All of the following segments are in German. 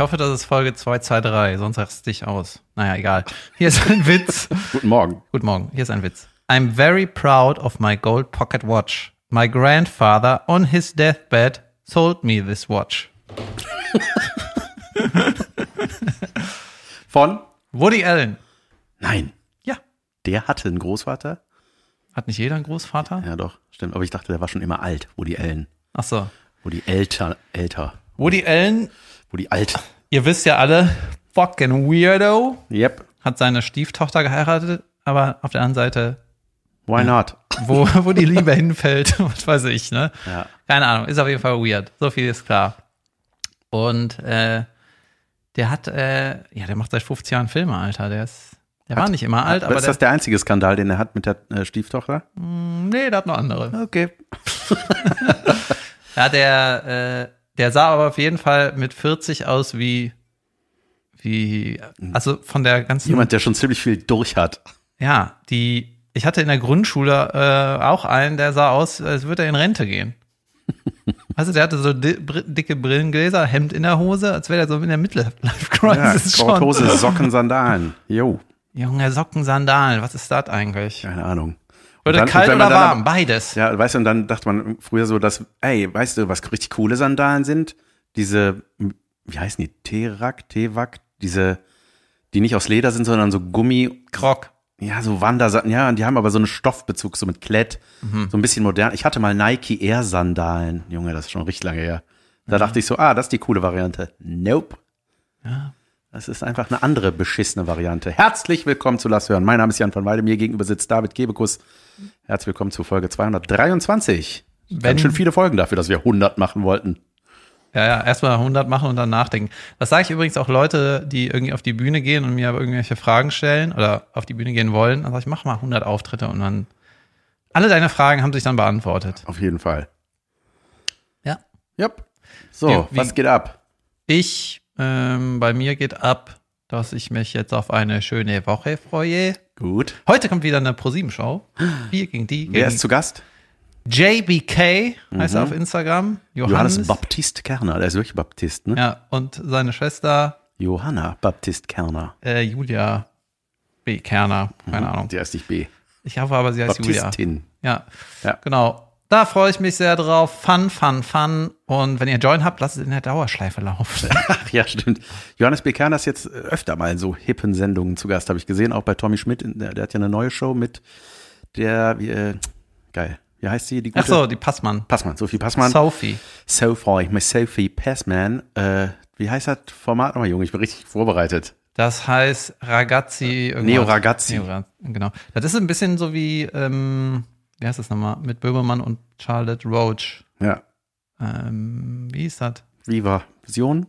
Ich hoffe, das ist Folge 223, sonst rachst du dich aus. Naja, egal. Hier ist ein Witz. Guten Morgen. Guten Morgen, hier ist ein Witz. I'm very proud of my gold pocket watch. My grandfather on his deathbed sold me this watch. Von? Woody Allen. Nein. Ja. Der hatte einen Großvater? Hat nicht jeder einen Großvater? Ja, doch, stimmt. Aber ich dachte, der war schon immer alt, Woody Allen. Ach so. Woody älter, älter. Woody Allen, Woody alt. Ihr wisst ja alle, fucking weirdo, Yep. hat seine Stieftochter geheiratet, aber auf der anderen Seite, Why not? wo, wo die Liebe hinfällt, was weiß ich, ne? Ja. Keine Ahnung, ist auf jeden Fall weird. So viel ist klar. Und äh, der hat, äh, ja, der macht seit 50 Jahren Filme, Alter. Der ist, der war nicht immer alt, aber ist der, das der einzige Skandal, den er hat mit der äh, Stieftochter? nee, der hat noch andere. Okay. Ja, der, äh, der sah aber auf jeden Fall mit 40 aus wie, wie, also von der ganzen, Jemand, der schon ziemlich viel durch hat. ja, die, ich hatte in der Grundschule äh, auch einen, der sah aus, als würde er in Rente gehen. Also der hatte so dicke Brillengläser, Hemd in der Hose, als wäre er so in der Midlife Ja, schon. Korthose, Socken, Sandalen. Jo, Junge Socken, Sandalen, was ist das eigentlich? keine Ahnung. Oder dann- kalt oder warm, beides. Ja, weißt du, und dann dachte man früher so, dass, ey, weißt du, was richtig coole Sandalen sind? Diese, wie heißen die? Terak, Tewak, diese, die nicht aus Leder sind, sondern so Gummi, Krog. ja, so Wandersanden, ja, und die haben aber so einen Stoffbezug, so mit Klett, so ein bisschen modern. Ich hatte mal Nike Air Sandalen, Junge, das ist schon richtig lange her. Da dachte ich so, ah, das ist die coole Variante. Nope. Ja. Das ist einfach eine andere beschissene Variante. Herzlich willkommen zu Lass hören. Mein Name ist Jan von Weide. Mir gegenüber sitzt David Kebekus. Herzlich willkommen zu Folge 223. Wenn- Ganz schön viele Folgen dafür, dass wir 100 machen wollten. Ja, ja, erstmal 100 machen und dann nachdenken. Das sage ich übrigens auch Leute, die irgendwie auf die Bühne gehen und mir irgendwelche Fragen stellen oder auf die Bühne gehen wollen. Dann sage ich, mach mal 100 Auftritte und dann alle deine Fragen haben sich dann beantwortet. Auf jeden Fall. Ja. Yep. So, Wie- wie- was geht ab? Ich, ähm, bei mir geht ab, dass ich mich jetzt auf eine schöne Woche freue. Gut. Heute kommt wieder eine ProSieben-Show. Wir gegen die. Wer Gegen ist zu Gast? JBK heißt er auf Instagram. Johannes. Johannes Baptist Kerner. Der ist wirklich Baptist, ne? Ja, und seine Schwester Johanna Baptist Kerner. äh, Julia B. Kerner. Keine Ahnung. Der ist nicht B. Ich hoffe aber, sie heißt Julia. Baptistin. Ja. Ja. Genau. Da freue ich mich sehr drauf. Fun, fun, fun. Und wenn ihr Join habt, lasst es in der Dauerschleife laufen. Ach ja, stimmt. Johannes B. Kerner ist jetzt öfter mal in so hippen Sendungen zu Gast, habe ich gesehen. Auch bei Tommy Schmidt. Der, der hat ja eine neue Show mit der, wie, äh, geil. Wie heißt sie? Die gute? Ach so, die Passmann. Passmann, Sophie Passmann. Sophie. Sophie, mit Sophie Passman. Äh, wie heißt das Format nochmal, Junge? Ich bin richtig vorbereitet. Das heißt Ragazzi. irgendwas. Neo Ragazzi. Neo genau. Das ist ein bisschen so wie, ähm, wie heißt das nochmal? Mit Böhmermann und Charlotte Roach. Ja. Ähm, wie ist das? Viva Vision?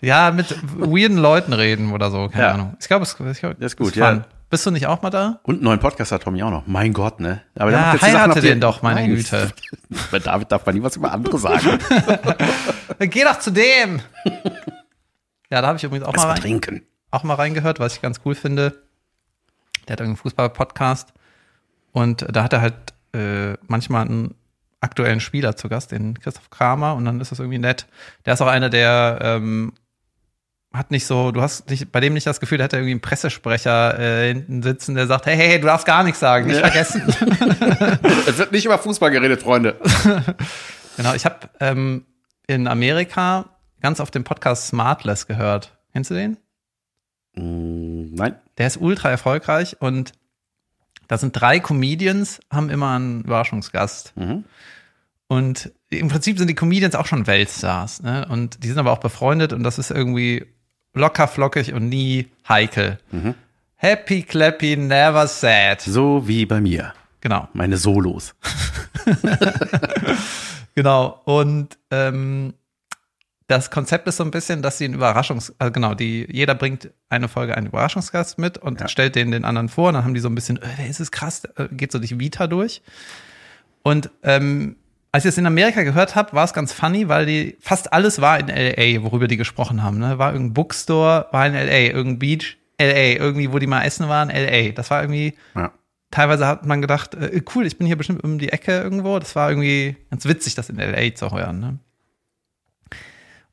Ja, mit weirden Leuten reden oder so. Keine Ja. Ahnung. Ich glaube, es ich glaub, Das ist gut, fun. ja. Bist du nicht auch mal da? Und einen neuen Podcast hat Tommy auch noch. Mein Gott, ne? Aber der Ja, Sachen, heirate die- den doch, meine Nein. Güte. Bei David darf man nie was über andere sagen. Geh doch zu dem! ja, da habe ich übrigens auch mal, rein, trinken. auch mal reingehört, was ich ganz cool finde. Der hat irgendeinen Fußball-Podcast und da hat er halt äh, manchmal einen aktuellen Spieler zu Gast, den Christoph Kramer, und dann ist das irgendwie nett. Der ist auch einer, der ähm, hat nicht so, du hast nicht, bei dem nicht das Gefühl, der hat irgendwie einen Pressesprecher äh, hinten sitzen, der sagt, hey, hey, hey, du darfst gar nichts sagen, nicht Ja. vergessen. Es wird nicht über Fußball geredet, Freunde. Genau, ich habe ähm, in Amerika ganz auf dem Podcast Smartless gehört. Kennst du den? Mm, nein. Der ist ultra erfolgreich und da sind drei Comedians, haben immer einen Überraschungsgast. Mhm. Und im Prinzip sind die Comedians auch schon Weltstars. Ne? Und die sind aber auch befreundet und das ist irgendwie locker flockig und nie heikel. Mhm. Happy, clappy, never sad. So wie bei mir. Genau. Meine Solos. Genau. Und ähm, das Konzept ist so ein bisschen, dass sie einen Überraschungs-, also genau, die, jeder bringt eine Folge einen Überraschungsgast mit und Ja. stellt den den anderen vor. Und dann haben die so ein bisschen, äh, ist es krass, äh, geht so durch Vita durch. Und ähm, als ich es in Amerika gehört habe, war es ganz funny, weil die fast alles war in LA, worüber die gesprochen haben. Ne? War irgendein Bookstore, war in LA, irgendein Beach, LA, irgendwie, wo die mal essen waren, LA. Das war irgendwie, Ja. teilweise hat man gedacht, äh, cool, ich bin hier bestimmt um die Ecke irgendwo. Das war irgendwie ganz witzig, das in LA zu heuern. Ne?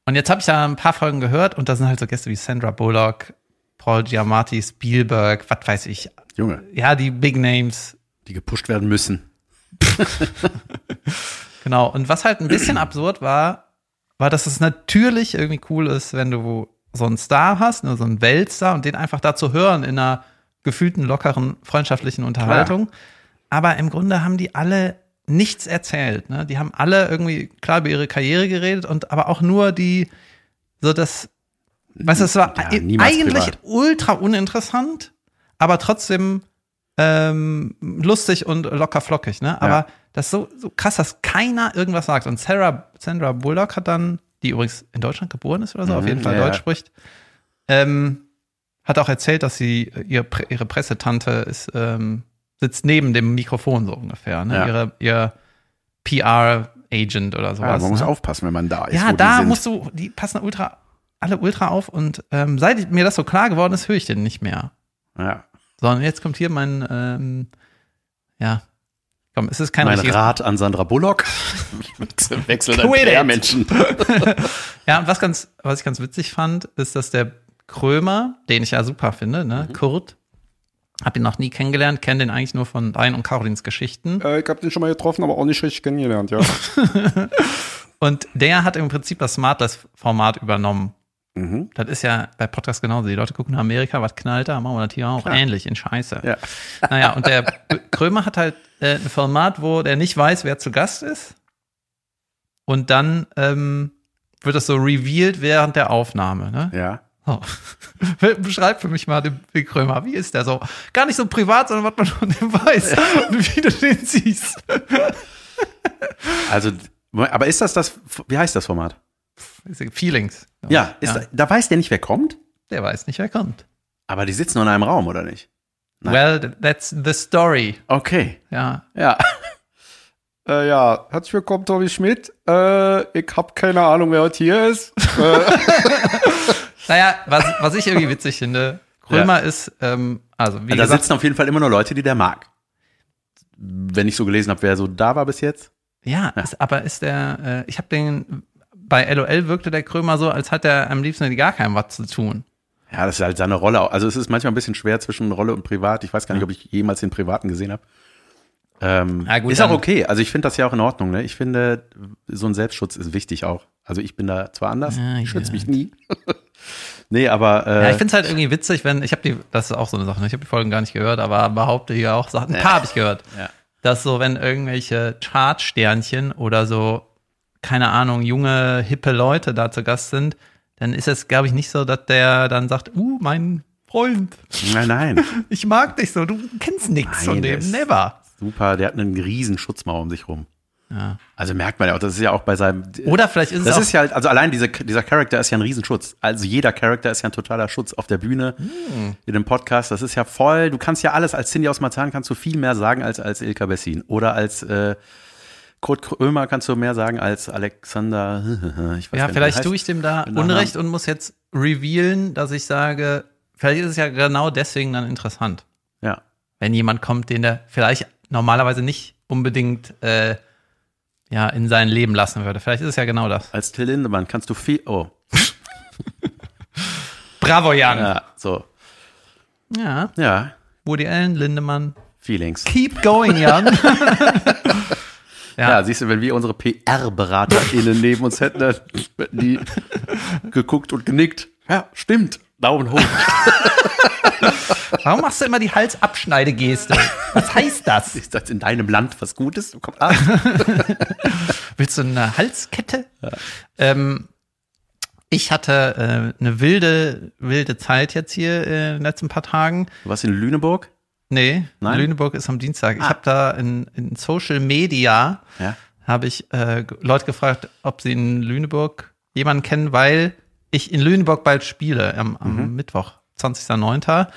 Und jetzt habe ich da ein paar Folgen gehört und da sind halt so Gäste wie Sandra Bullock, Paul Giamatti, Spielberg, was weiß ich. Junge, Ja, die Big Names. die gepusht werden müssen. Genau. Und was halt ein bisschen absurd war, war, dass es natürlich irgendwie cool ist, wenn du so einen Star hast, ne, so einen Weltstar und den einfach da zu hören in einer gefühlten, lockeren, freundschaftlichen Unterhaltung. Aber im Grunde haben die alle nichts erzählt. Ne? Die haben alle irgendwie klar über ihre Karriere geredet und aber auch nur die, so das, weißt du, es war Ja, eigentlich privat. ultra uninteressant, aber trotzdem ähm, lustig und locker flockig, ne? Aber Ja. Das ist so, so krass, dass keiner irgendwas sagt. Und Sarah, Sandra Bullock hat dann, die übrigens in Deutschland geboren ist oder so, auf Mhm, jeden Fall ja, Deutsch ja. spricht, ähm, hat auch erzählt, dass sie, ihr, Pre- ihre Pressetante ist, ähm, sitzt neben dem Mikrofon so ungefähr, ne? Ja. Ihre, ihr PR-Agent oder Ja, sowas. man muss ne? aufpassen, wenn man da ist. Ja, da musst du, die passen ultra, alle ultra auf und ähm, seit mir das so klar geworden ist, höre ich den nicht mehr. Ja. Sondern jetzt kommt hier mein, ähm, ja, komm, es ist kein Mein richtiges. Rat an Sandra Bullock. Quit it. PR-Menschen. Ja, und was ganz, was ich ganz witzig fand, ist, dass der Krömer, den ich ja super finde, ne, Mhm. Kurt, hab ihn noch nie kennengelernt, kenne den eigentlich nur von deinen und Carolins Geschichten. Äh, ich habe den schon mal getroffen, aber auch nicht richtig kennengelernt, ja. Und der hat im Prinzip das Smartless-Format übernommen. Mhm. Das ist ja bei Podcasts genauso. Die Leute gucken nach Amerika, was knallt da, machen wir das hier auch ähnlich in Scheiße. Ja. Naja, und der Krömer hat halt äh, ein Format, wo der nicht weiß, wer zu Gast ist. Und dann ähm, wird das so revealed während der Aufnahme. Ne? Ja. So. Beschreib für mich mal den Big Krömer. Wie ist der so? Gar nicht so privat, sondern was man von dem weiß und wie du den siehst. Also, aber ist das das, wie heißt das Format? Feelings. Ja, ist Da, da weiß der nicht, wer kommt? Der weiß nicht, wer kommt. Aber die sitzen nur in einem Raum, oder nicht? Nein. Well, that's the story. Okay. Ja. Ja. äh, ja, herzlich willkommen, Tommy Schmidt. Äh, ich habe keine Ahnung, wer heute hier ist. Naja, was, was ich irgendwie witzig finde, Krömer ist, ähm, also wie da gesagt, sitzen auf jeden Fall immer nur Leute, die der mag. Wenn ich so gelesen habe, wer so da war bis jetzt. ja, Ist, aber ist der, äh, ich habe den, bei LOL wirkte der Krömer so, als hat er am liebsten gar keinem was zu tun. Ja, das ist halt seine Rolle. Also es ist manchmal ein bisschen schwer zwischen Rolle und Privat. Ich weiß gar nicht, ob ich jemals den Privaten gesehen habe. Ähm, Ja, gut, ist auch okay. Also ich finde das ja auch in Ordnung. Ne? Ich finde, so ein Selbstschutz ist wichtig auch. Also ich bin da zwar anders, Ja, ich schütze ja. mich nie. nee, aber äh, Ja, ich finde es halt irgendwie witzig, wenn, ich habe die, das ist auch so eine Sache, ne? ich habe die Folgen gar nicht gehört, aber behaupte hier auch Sachen, ein paar habe ich gehört, dass so, wenn irgendwelche Chartsternchen oder so, keine Ahnung, junge, hippe Leute da zu Gast sind, dann ist es, glaube ich, nicht so, dass der dann sagt, uh, mein Freund, nein, nein. ich mag dich so, du kennst nichts von dem, never. Super, der hat einen riesen Schutzmauer um sich rum. Ja. Also merkt man ja auch, das ist ja auch bei seinem. Oder vielleicht ist es das ist ja halt, also allein diese, dieser Charakter ist ja ein Riesenschutz. Also jeder Charakter ist ja ein totaler Schutz auf der Bühne, Hm. in dem Podcast. Das ist ja voll, du kannst ja alles, als Cindy aus Marzahn kannst du viel mehr sagen als als Ilka Bessin. Oder als äh, Kurt Krömer kannst du mehr sagen als Alexander. Ich weiß ja, vielleicht tue ich dem da. Unrecht und muss jetzt revealen, dass ich sage, vielleicht ist es ja genau deswegen dann interessant. Ja. wenn jemand kommt, den der vielleicht normalerweise nicht unbedingt äh, ja, in sein Leben lassen würde. Vielleicht ist es ja genau das. Als Till Lindemann kannst du viel. Oh. Bravo, Jan. Ja. Ja, so. Ja. Woody Allen, Lindemann. Feelings. Keep going, Jan. Ja. Ja. siehst du, wenn wir unsere PR-BeraterInnen neben uns hätten, dann hätten die geguckt und genickt. Ja, stimmt. Daumen hoch. Warum machst du immer die Halsabschneidegeste? Was heißt das? Ist das in deinem Land was Gutes? Komm, ah. Willst du eine Halskette? Ähm, ich hatte äh, eine wilde, wilde Zeit jetzt hier äh, in den letzten paar Tagen. Du warst in Lüneburg? Nee, Nein? Lüneburg ist am Dienstag. Ich Ah. habe da in, in Social Media Ja. habe ich äh, Leute gefragt, ob sie in Lüneburg jemanden kennen, weil ich in Lüneburg bald spiele am, am Mhm. Mittwoch, 20.09.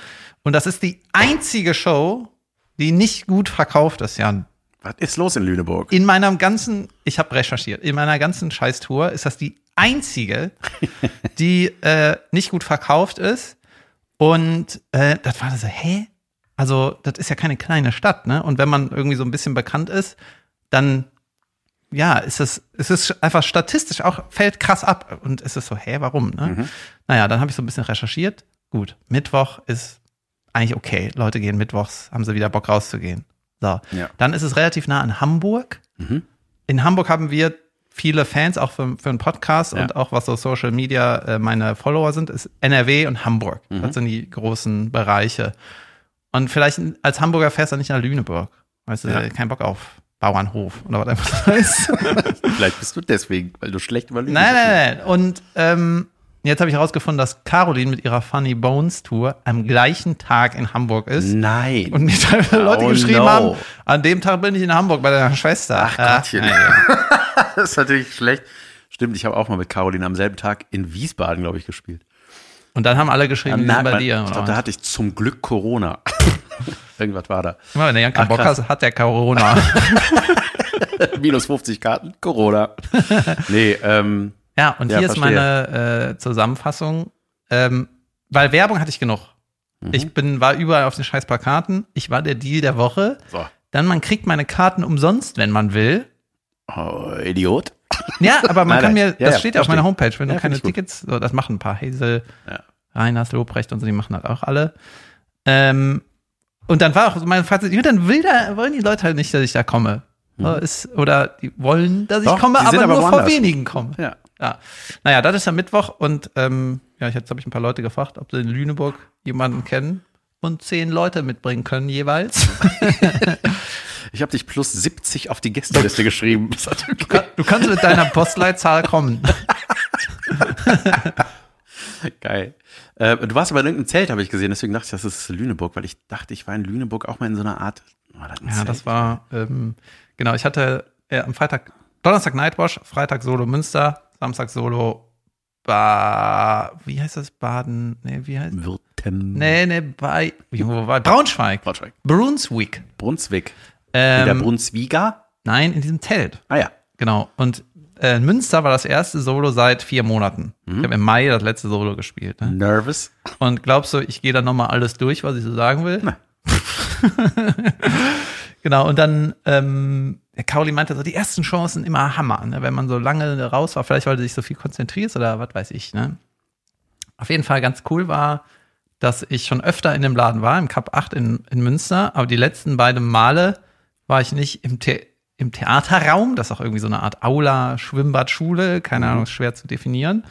Und das ist die einzige Show, die nicht gut verkauft ist, Jan. Was ist los in Lüneburg? In meiner ganzen, ich habe recherchiert, in meiner ganzen Scheißtour ist das die einzige, die äh, nicht gut verkauft ist. Und äh, das war so, hä? Also, das ist ja keine kleine Stadt, ne? Und wenn man irgendwie so ein bisschen bekannt ist, dann ja, ist es, es ist einfach statistisch auch, fällt krass ab. Und es ist so, hä, warum? Ne? Mhm. Naja, dann habe ich so ein bisschen recherchiert. Gut, Mittwoch ist eigentlich okay. Leute gehen mittwochs, haben sie wieder Bock rauszugehen. So. Ja. Dann ist es relativ nah an Hamburg. In Hamburg haben wir viele Fans, auch für, für einen Podcast Ja. und auch was so Social Media äh, meine Follower sind, ist NRW und Hamburg. Mhm. Das sind die großen Bereiche. Und vielleicht als Hamburger fährst du nicht nach Lüneburg. Weißt du, Ja. kein Bock auf Bauernhof oder was einfach das heißt. Vielleicht bist du deswegen, weil du schlecht über Lüneburg Nein, nein, nein. Und ähm, jetzt habe ich herausgefunden, dass Caroline mit ihrer Funny Bones Tour am gleichen Tag in Hamburg ist. Nein. Und mir teilweise Leute Oh, geschrieben no. haben, an dem Tag bin ich in Hamburg bei deiner Schwester. Ach, Gottchen. ja, ja. das ist natürlich schlecht. Stimmt, ich habe auch mal mit Caroline am selben Tag in Wiesbaden, glaube ich, gespielt. Und dann haben alle geschrieben, die sind bei man- dir. ich glaube, da hatte ich zum Glück Corona. Irgendwas war da. Immer wenn der Jan keinen Bock hat, hat der Corona. Minus 50 Karten, Corona. nee, ähm, ja, und Ja, hier ist verstehe. meine äh, Zusammenfassung. Ähm, weil Werbung hatte ich genug. Mhm. Ich bin, war überall auf den scheiß Plakaten. Ich war der Deal der Woche. so. Dann, man kriegt meine Karten umsonst, wenn man will. Oh, Idiot. Ja, aber man Nein, kann nein. mir, das ja, steht ja auf meiner. Homepage, wenn Ja, du keine. Tickets, so, das machen ein paar, Hazel, Ja. Reiners, Lobrecht und so, die machen halt auch alle. Ähm, und dann war auch mein Fazit, ja, dann will da, wollen die Leute halt nicht, dass ich da komme. So, ist, oder die wollen, dass ich Mhm. Doch, komme, aber, aber nur vor woanders. wenigen komme. Ja. Ja. Naja, das ist ja Mittwoch und ähm, ja, ich jetzt habe ich ein paar Leute gefragt, ob sie in Lüneburg jemanden kennen und zehn Leute mitbringen können jeweils. Ich habe dich plus 70 auf die Gästeliste geschrieben. Das hat Du, kann, du kannst mit deiner Postleitzahl kommen. Geil. Äh, du warst aber in irgendeinem Zelt, habe ich gesehen, deswegen dachte ich, das ist Lüneburg, weil ich dachte, ich war in Lüneburg auch mal in so einer Art. War das ein Ja, Zelt? das war, ähm, genau, ich hatte äh, am Freitag, Donnerstag Nightwash, Freitag Solo Münster, Samstag Solo ba, wie heißt das? Baden, nee, wie heißt Württem. Nee, nee, bei, wo war, Braunschweig. Braunschweig. Brunswick. Brunswick. Wie der Ähm, Brunswiger? nein, in diesem Zelt. Ah ja. Genau. Und äh, in Münster war das erste Solo seit vier Monaten. Mhm. Ich habe im Mai das letzte Solo gespielt. Ne? Nervous. Und glaubst du, ich gehe dann nochmal alles durch, was ich so sagen will? Nein. genau, und dann, ähm, der Kauli meinte so, die ersten Chancen immer Hammer, ne? wenn man so lange raus war, vielleicht weil du dich so viel konzentrierst oder was weiß ich. Ne? Auf jeden Fall ganz cool war, dass ich schon öfter in dem Laden war, im Cup 8 in, in Münster, aber die letzten beiden Male war ich nicht im, The im Theaterraum, das ist auch irgendwie so eine Art Aula, Schwimmbad, Schule, keine Ahnung, ist schwer zu definieren.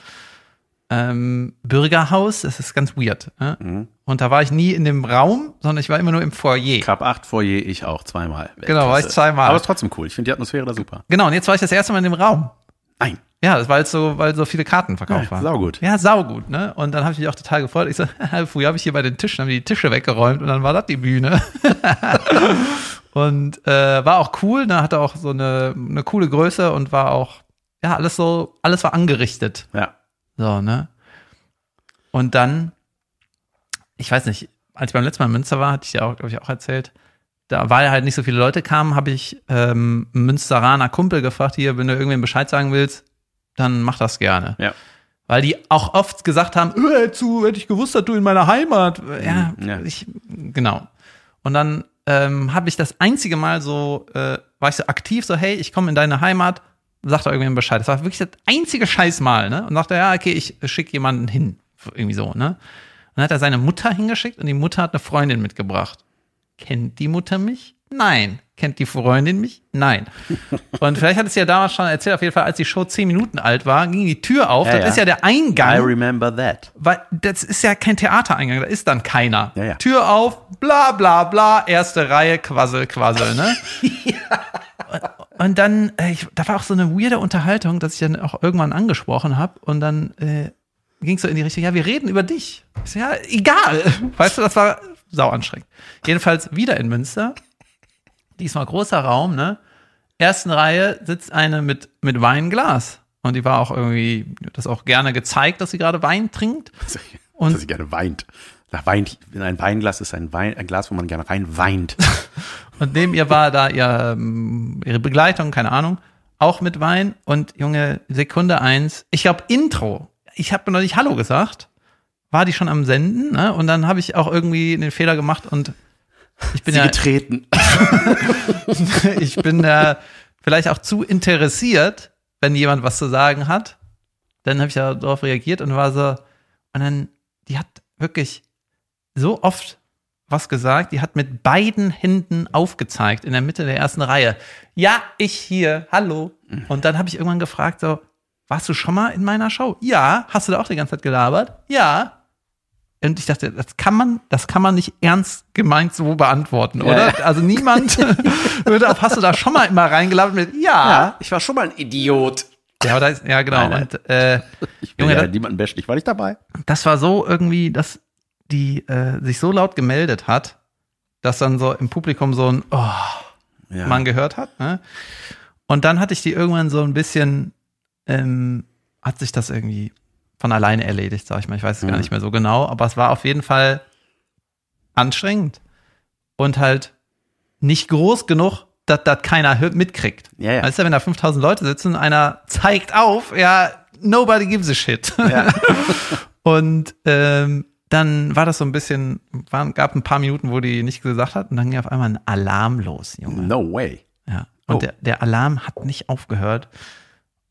Ähm, Bürgerhaus, das ist ganz weird. Ne? Und da war ich nie in dem Raum, sondern ich war immer nur im Foyer. Cup 8 Foyer, ich auch zweimal. Genau, war ich zweimal. Aber ist trotzdem cool. Ich finde die Atmosphäre da super. Genau, und jetzt war ich das erste Mal in dem Raum. Nein. Ja, das war jetzt so, weil so viele Karten verkauft Ja, waren. saugut. Ja, saugut, ne? Und dann habe ich mich auch total gefreut. Ich so, früher habe ich hier bei den Tischen, haben die die Tische weggeräumt und dann war das die Bühne. und äh, war auch cool, ne? Hatte auch so eine, eine coole Größe und war auch, ja, alles so, alles war angerichtet. Ja. So, ne? Und dann, ich weiß nicht, als ich beim letzten Mal in Münster war, hatte ich ja auch, glaube ich, auch erzählt, da weil halt nicht so viele Leute kamen, habe ich ähm, Münsteraner Kumpel gefragt, hier, wenn du irgendwem Bescheid sagen willst, dann mach das gerne. Ja. Weil die auch oft gesagt haben, äh, hätte du- hätte ich gewusst, dass du in meiner Heimat. Ja, Ja. ich, genau. Und dann ähm, habe ich das einzige Mal so, äh, war ich so aktiv, so, hey, ich komme in deine Heimat, sagt da irgendjemand Bescheid. Das war wirklich das einzige Scheißmal, ne? Und sagte, ja, okay, ich schicke jemanden hin. Irgendwie so, ne? Und dann hat er seine Mutter hingeschickt und die Mutter hat eine Freundin mitgebracht. Kennt die Mutter mich? Nein. Kennt die Freundin mich? Nein. Und vielleicht hat es ja damals schon erzählt, auf jeden Fall, als die Show zehn Minuten alt war, ging die Tür auf. Ja, das ja. ist ja der I Eingang. remember that. Weil das ist ja kein Theatereingang, da ist dann keiner. Ja. Tür auf, bla bla bla, erste Reihe, Quassel, Quassel, ne? Und dann, äh, ich, da war auch so eine weirde Unterhaltung, dass ich dann auch irgendwann angesprochen habe und dann äh, ging es so in die Richtung, ja, wir reden über dich. Ich so, ja, egal. Weißt du, das war sau anstrengend. Jedenfalls wieder in Münster. Diesmal großer Raum, ne? Ersten Reihe sitzt eine mit, mit Weinglas. Und die war auch irgendwie, das auch gerne gezeigt, dass sie gerade Wein trinkt. Und dass sie gerne weint. Da weint. Ein Weinglas ist ein, Wein, ein Glas, wo man gerne rein weint. Und neben ihr war da ihr, ähm, ihre Begleitung, keine Ahnung, auch mit Wein. Und Junge, Sekunde eins, ich glaube Intro. Ich habe noch nicht Hallo gesagt. War die schon am Senden, ne? Und dann habe ich auch irgendwie den Fehler gemacht und ich bin sie ja, getreten. ich bin da vielleicht auch zu interessiert, wenn jemand was zu sagen hat. Dann habe ich ja darauf reagiert und war so, und dann, die hat wirklich so oft was gesagt, die hat mit beiden Händen aufgezeigt in der Mitte der ersten Reihe. Ja, ich hier, hallo. Und dann habe ich irgendwann gefragt, so, warst du schon mal in meiner Show? Ja. Hast du da auch die ganze Zeit gelabert? Ja. Und ich dachte, das kann man, das kann man nicht ernst gemeint so beantworten, oder? Also niemand würde auf, hast du da schon mal immer reingelabert mit, ja. ich war schon mal ein Idiot. Ja, aber da ist, ja genau. Nein. Und äh, Ich Junge, ja das- niemanden bashen, ich war nicht dabei. das war so irgendwie, dass die äh, sich so laut gemeldet hat, dass dann so im Publikum so ein oh, Ja. man gehört hat. Ne? Und dann hatte ich die irgendwann so ein bisschen, ähm, hat sich das irgendwie von alleine erledigt, sag ich mal. Ich weiß es gar Mhm. nicht mehr so genau, aber es war auf jeden Fall anstrengend und halt nicht groß genug, dass das keiner mitkriegt. Ja, ja. Weißt du, wenn da 5000 Leute sitzen, einer zeigt auf, ja, nobody gives a shit. Ja. Und ähm, dann war das so ein bisschen, waren, gab ein paar Minuten, wo die nicht gesagt hat und dann ging auf einmal ein Alarm los, Junge. No way. Ja. Und Oh. der, der Alarm hat nicht aufgehört.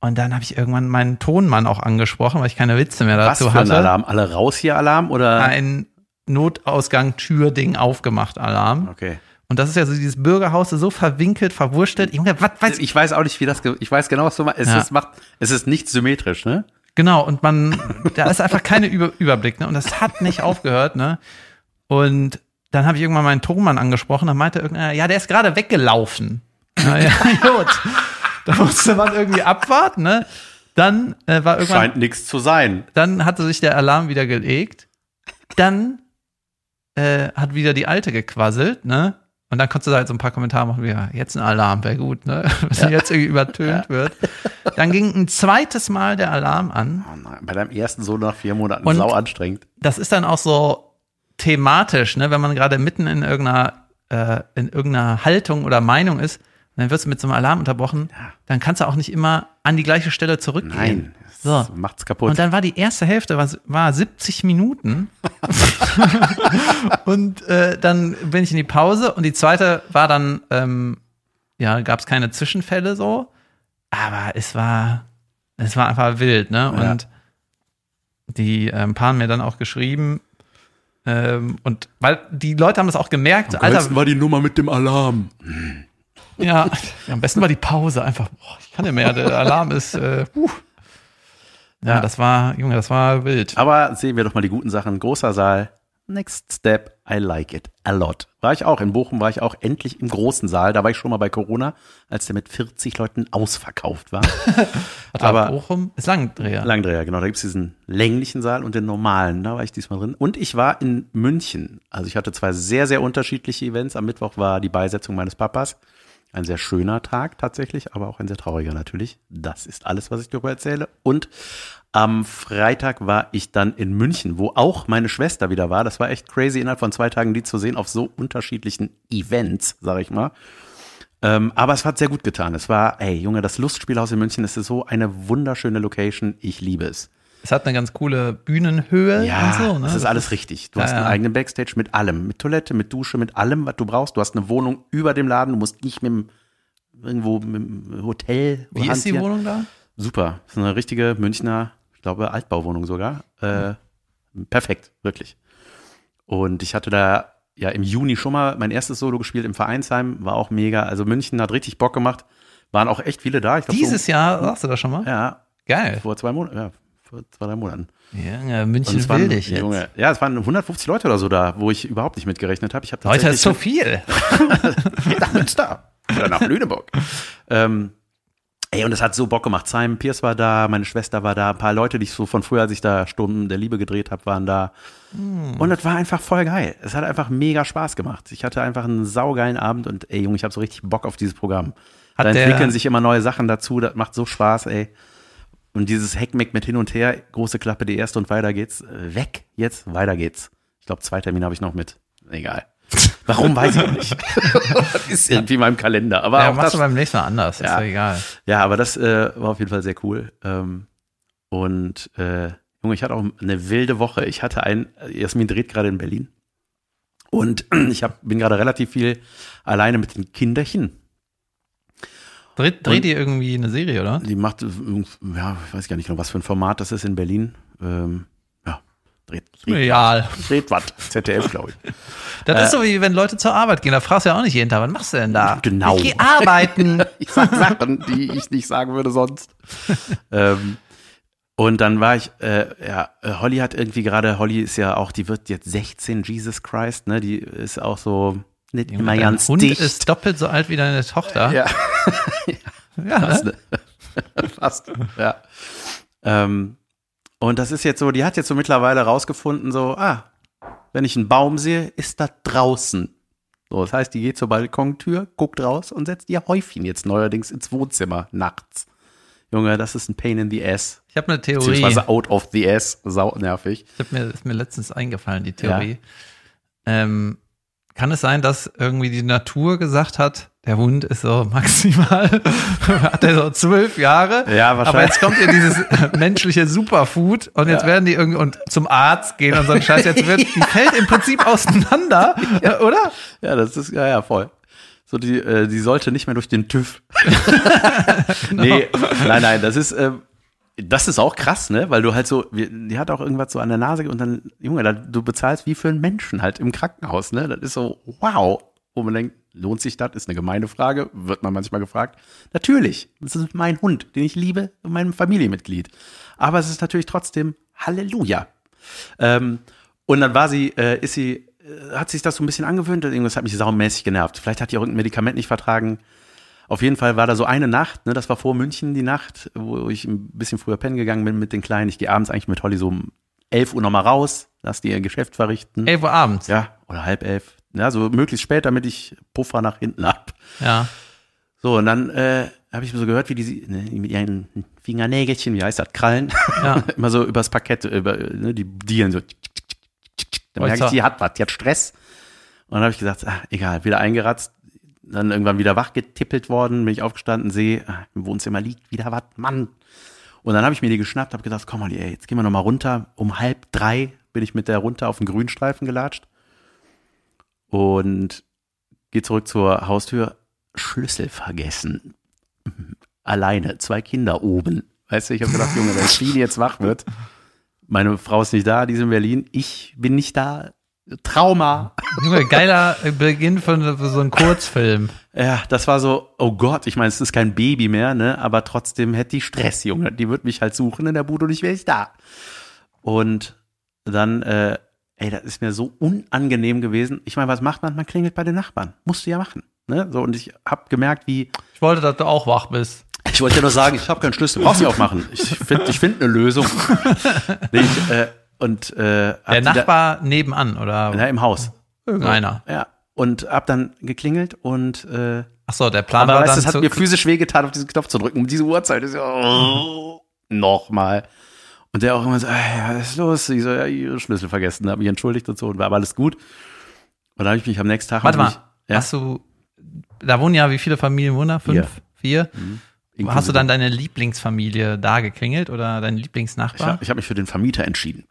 Und dann habe ich irgendwann meinen Tonmann auch angesprochen, weil ich keine Witze mehr Was dazu für ein hatte. Alarm? Alle raus hier Alarm oder? Ein Notausgang-Tür-Ding aufgemacht, Alarm. Okay. Und das ist ja so dieses Bürgerhaus so verwinkelt, verwurstelt. Junge, was weiß ich? Ich weiß auch nicht, wie das, ich weiß genau, was du meinst. Es Ja. ist, macht, es ist nicht symmetrisch, ne? Genau, und man, da ist einfach keine Über Überblick, ne? Und das hat nicht aufgehört, ne? Und dann habe ich irgendwann meinen Tonmann angesprochen, dann meinte irgendeiner, ja, der ist gerade weggelaufen. Ja, ja, gut. Da musste man irgendwie abwarten, ne? Dann äh, war irgendwann, Scheint nichts zu sein. dann hatte sich der Alarm wieder gelegt. Dann äh, hat wieder die Alte gequasselt, ne? Und dann konntest du halt so ein paar Kommentare machen, wie, ja, jetzt ein Alarm, wäre gut, ne? Wenn jetzt irgendwie übertönt wird. Dann ging ein zweites Mal der Alarm an. Oh nein, bei deinem ersten so nach vier Monaten Und- sau anstrengend. das ist dann auch so thematisch, ne, wenn man gerade mitten in irgendeiner, äh, in irgendeiner Haltung oder Meinung ist, dann wirst du mit so einem Alarm unterbrochen, dann kannst du auch nicht immer an die gleiche Stelle zurückgehen. Nein, So. das macht's kaputt. Und dann war die erste Hälfte war, war 70 Minuten. und äh, dann bin ich in die Pause und die zweite war dann, ähm, ja, gab es keine Zwischenfälle so, aber es war, es war einfach wild, ne? Ja. Und die ähm, paar haben mir dann auch geschrieben, ähm, und weil die Leute haben das auch gemerkt, Alter, war die Nummer mit dem Alarm. Ja, am besten war die Pause einfach, boah, ich kann nicht mehr, der Alarm ist, äh, puh. Ja, Ja. das war, Junge, das war wild. Aber sehen wir doch mal die guten Sachen. Großer Saal. Next step, I like it a lot. War ich auch. In Bochum war ich auch endlich im großen Saal. Da war ich schon mal bei Corona, als der mit 40 Leuten ausverkauft war. Aber Aber- Bochum ist Langdreher. Langdreher, genau. Da gibt's diesen länglichen Saal und den normalen. Da war ich diesmal drin. Und ich war in München. Also ich hatte zwei sehr, sehr unterschiedliche Events. Am Mittwoch war die Beisetzung meines Papas. Ein sehr schöner Tag tatsächlich, aber auch ein sehr trauriger natürlich. Das ist alles, was ich darüber erzähle. Und am Freitag war ich dann in München, wo auch meine Schwester wieder war. Das war echt crazy, innerhalb von zwei Tagen die zu sehen auf so unterschiedlichen Events, sag ich mal. Ähm, aber es hat sehr gut getan. Es war, ey, Junge, das Lustspielhaus in München, es ist so eine wunderschöne Location. Ich liebe es. Es hat eine ganz coole Bühnenhöhe Ja, und so, ne? das ist alles richtig. Du Ja, hast einen ja. eigenen Backstage mit allem, mit Toilette, mit Dusche, mit allem, was du brauchst. Du hast eine Wohnung über dem Laden. Du musst nicht mit dem, irgendwo mit dem Hotel. Wie ist die. Wohnung da? Super. Das ist eine richtige Münchner, ich glaube, Altbauwohnung sogar. Äh, perfekt, wirklich. Und ich hatte da ja im Juni schon mal mein erstes Solo gespielt im Vereinsheim, war auch mega. Also München hat richtig Bock gemacht. Waren auch echt viele da. Glaub, Dieses Jahr, sagst du das schon mal? So, ja, Geil. vor zwei Monaten, ja, vor zwei, drei Monaten. Und München es waren, will dich jetzt. Junge, ja, es waren 150 Leute oder so da, wo ich überhaupt nicht mitgerechnet habe. Ich habe Leute, das ist so viel. Nach Münster oder nach Lüneburg. ähm, ey, und es hat so Bock gemacht. Simon Pierce war da, meine Schwester war da, ein paar Leute, die ich so von früher, als ich da Stunden der Liebe gedreht habe, waren da. Hm. Und es war einfach voll geil. Es hat einfach mega Spaß gemacht. Ich hatte einfach einen saugeilen Abend und ey, Junge, ich habe so richtig Bock auf dieses Programm. Hat da entwickeln sich immer neue Sachen dazu, das macht so Spaß, ey. Und dieses Heckmeck mit hin und her, große Klappe die erste und weiter geht's. Äh, Weg, jetzt, weiter geht's. Ich glaube, zwei Termine habe ich noch mit. Egal. Warum weiß ich nicht. das ist irgendwie in meinem Kalender. Aber Ja, auch machst das, du beim nächsten Mal anders. Ist Ja. ja egal. ja, aber das äh, war auf jeden Fall sehr cool. Ähm, und äh, Junge, ich hatte auch eine wilde Woche. Ich hatte ein, Jasmin dreht gerade in Berlin. Und ich hab, bin gerade relativ viel alleine mit den Kinderchen. Dreht, dreht ihr irgendwie eine Serie, oder? Die macht, äh, ja, ich weiß gar nicht noch, was für ein Format das ist in Berlin. Ähm, ja, dreht, dreht, Real. dreht was. ZDF, glaube ich. Das ist so wie wenn Leute zur Arbeit gehen. Da fragst du ja auch nicht jeden Tag, was machst du denn da? Genau. Ich geh arbeiten. Ich sag Sachen, die ich nicht sagen würde sonst. ähm, und dann war ich, äh, ja, äh, Holly hat irgendwie gerade, Holly ist ja auch, die wird jetzt 16, Jesus Christ, ne? Die ist auch so nicht immer Dein ganz Hund dicht. ist doppelt so alt wie deine Tochter. ja, Ja, fast, ne? ne? fast. Ja. Ähm, und das ist jetzt so, die hat jetzt so mittlerweile rausgefunden, so, ah, wenn ich einen Baum sehe, ist da draußen. So, das heißt, die geht zur Balkontür, guckt raus und setzt ihr Häufchen jetzt neuerdings ins Wohnzimmer nachts. Junge, das ist ein Pain in the ass. Ich habe eine Theorie. Beziehungsweise out of the ass, sau nervig. Ich hab mir, ist mir letztens eingefallen, die Theorie. Ähm, kann es sein, dass irgendwie die Natur gesagt hat, der Hund ist so maximal, hat er so zwölf Jahre. Ja, Aber wahrscheinlich. jetzt kommt ja dieses menschliche Superfood und jetzt werden die irgendwie und zum Arzt gehen und so ein Scheiß. Jetzt wird, die fällt im Prinzip auseinander, äh, oder? Ja, das ist, ja, ja, voll. So, die, äh, die sollte nicht mehr durch den TÜV. Nee, nein, nein, das ist, äh, das ist auch krass, ne? Weil du halt so, die hat auch irgendwas so an der Nase und dann, Junge, du bezahlst wie für einen Menschen halt im Krankenhaus, ne? Das ist so, wow. Wo man denkt, lohnt sich das? Ist eine gemeine Frage, wird man manchmal gefragt. Natürlich, das ist mein Hund, den ich liebe, und mein Familienmitglied. Aber es ist natürlich trotzdem Halleluja. Ähm, und dann war sie, äh, ist sie, äh, hat sich das so ein bisschen angewöhnt, irgendwas hat mich saumäßig genervt. Vielleicht hat die auch irgendein Medikament nicht vertragen. Auf jeden Fall war da so eine Nacht, ne, das war vor München die Nacht, wo ich ein bisschen früher pennen gegangen bin mit den Kleinen. Ich gehe abends eigentlich mit Holly so um 11 Uhr nochmal raus, lass die ihr Geschäft verrichten. 11 Uhr abends. Ja, oder halb elf. Ja, so möglichst spät, damit ich Puffer nach hinten hab. Ja. So, und dann äh, habe ich so gehört, wie die ne, mit ihren Fingernägelchen, wie heißt das, Krallen, Ja. immer so übers Parkett, über, ne, die dielen so. Dann merke ich, die hat was, die hat Stress. Und dann habe ich gesagt, ah, egal, wieder eingeratzt, dann irgendwann wieder wach getippelt worden, bin ich aufgestanden, sehe, im Wohnzimmer liegt wieder was, Mann. Und dann habe ich mir die geschnappt, habe gesagt, komm mal, ey, jetzt gehen wir noch mal runter. Um halb drei bin ich mit der runter auf den Grünstreifen gelatscht und gehe zurück zur Haustür. Schlüssel vergessen. Alleine, zwei Kinder oben. Weißt du, ich habe gedacht, Junge, wenn Fien jetzt wach wird, meine Frau ist nicht da, die ist in Berlin, ich bin nicht da. Trauma. Junge, geiler Beginn von so einem Kurzfilm. Ja, das war so, oh Gott, ich meine, es ist kein Baby mehr, ne? Aber trotzdem hätte die Stress, Junge. Die wird mich halt suchen in der Bude und ich wäre nicht da. Und dann, äh, ey, das ist mir so unangenehm gewesen. Ich meine, was macht man? Man klingelt bei den Nachbarn. Musst du ja machen. Ne? So, und ich habe gemerkt, wie, Ich wollte, dass du auch wach bist. ich wollte dir nur sagen, ich habe keinen Schlüssel, brauchst nicht aufmachen. Ich finde ich find eine Lösung. ich, äh, und äh, hab Der die da- Nachbar nebenan oder ja, im Haus. irgendeiner. Ja. Und hab dann geklingelt und äh, Ach so, der Plan war weißt, dann es hat mir physisch wehgetan, auf diesen Knopf zu drücken. Um diese Uhrzeit ist ja oh, nochmal. Und der auch immer so, ey, was ist los? Ich so, ja, ihre Schlüssel vergessen, habe mich entschuldigt und so und war aber alles gut. Und dann habe ich mich am nächsten Tag. Warte hab mal, ich, ja, hast du, da wohnen ja wie viele Familien wohnen da? Fünf? Vier? inklusive- Hast du dann deine Lieblingsfamilie da geklingelt oder deinen Ich Lieblingsnachbar? habe hab mich für den Vermieter entschieden.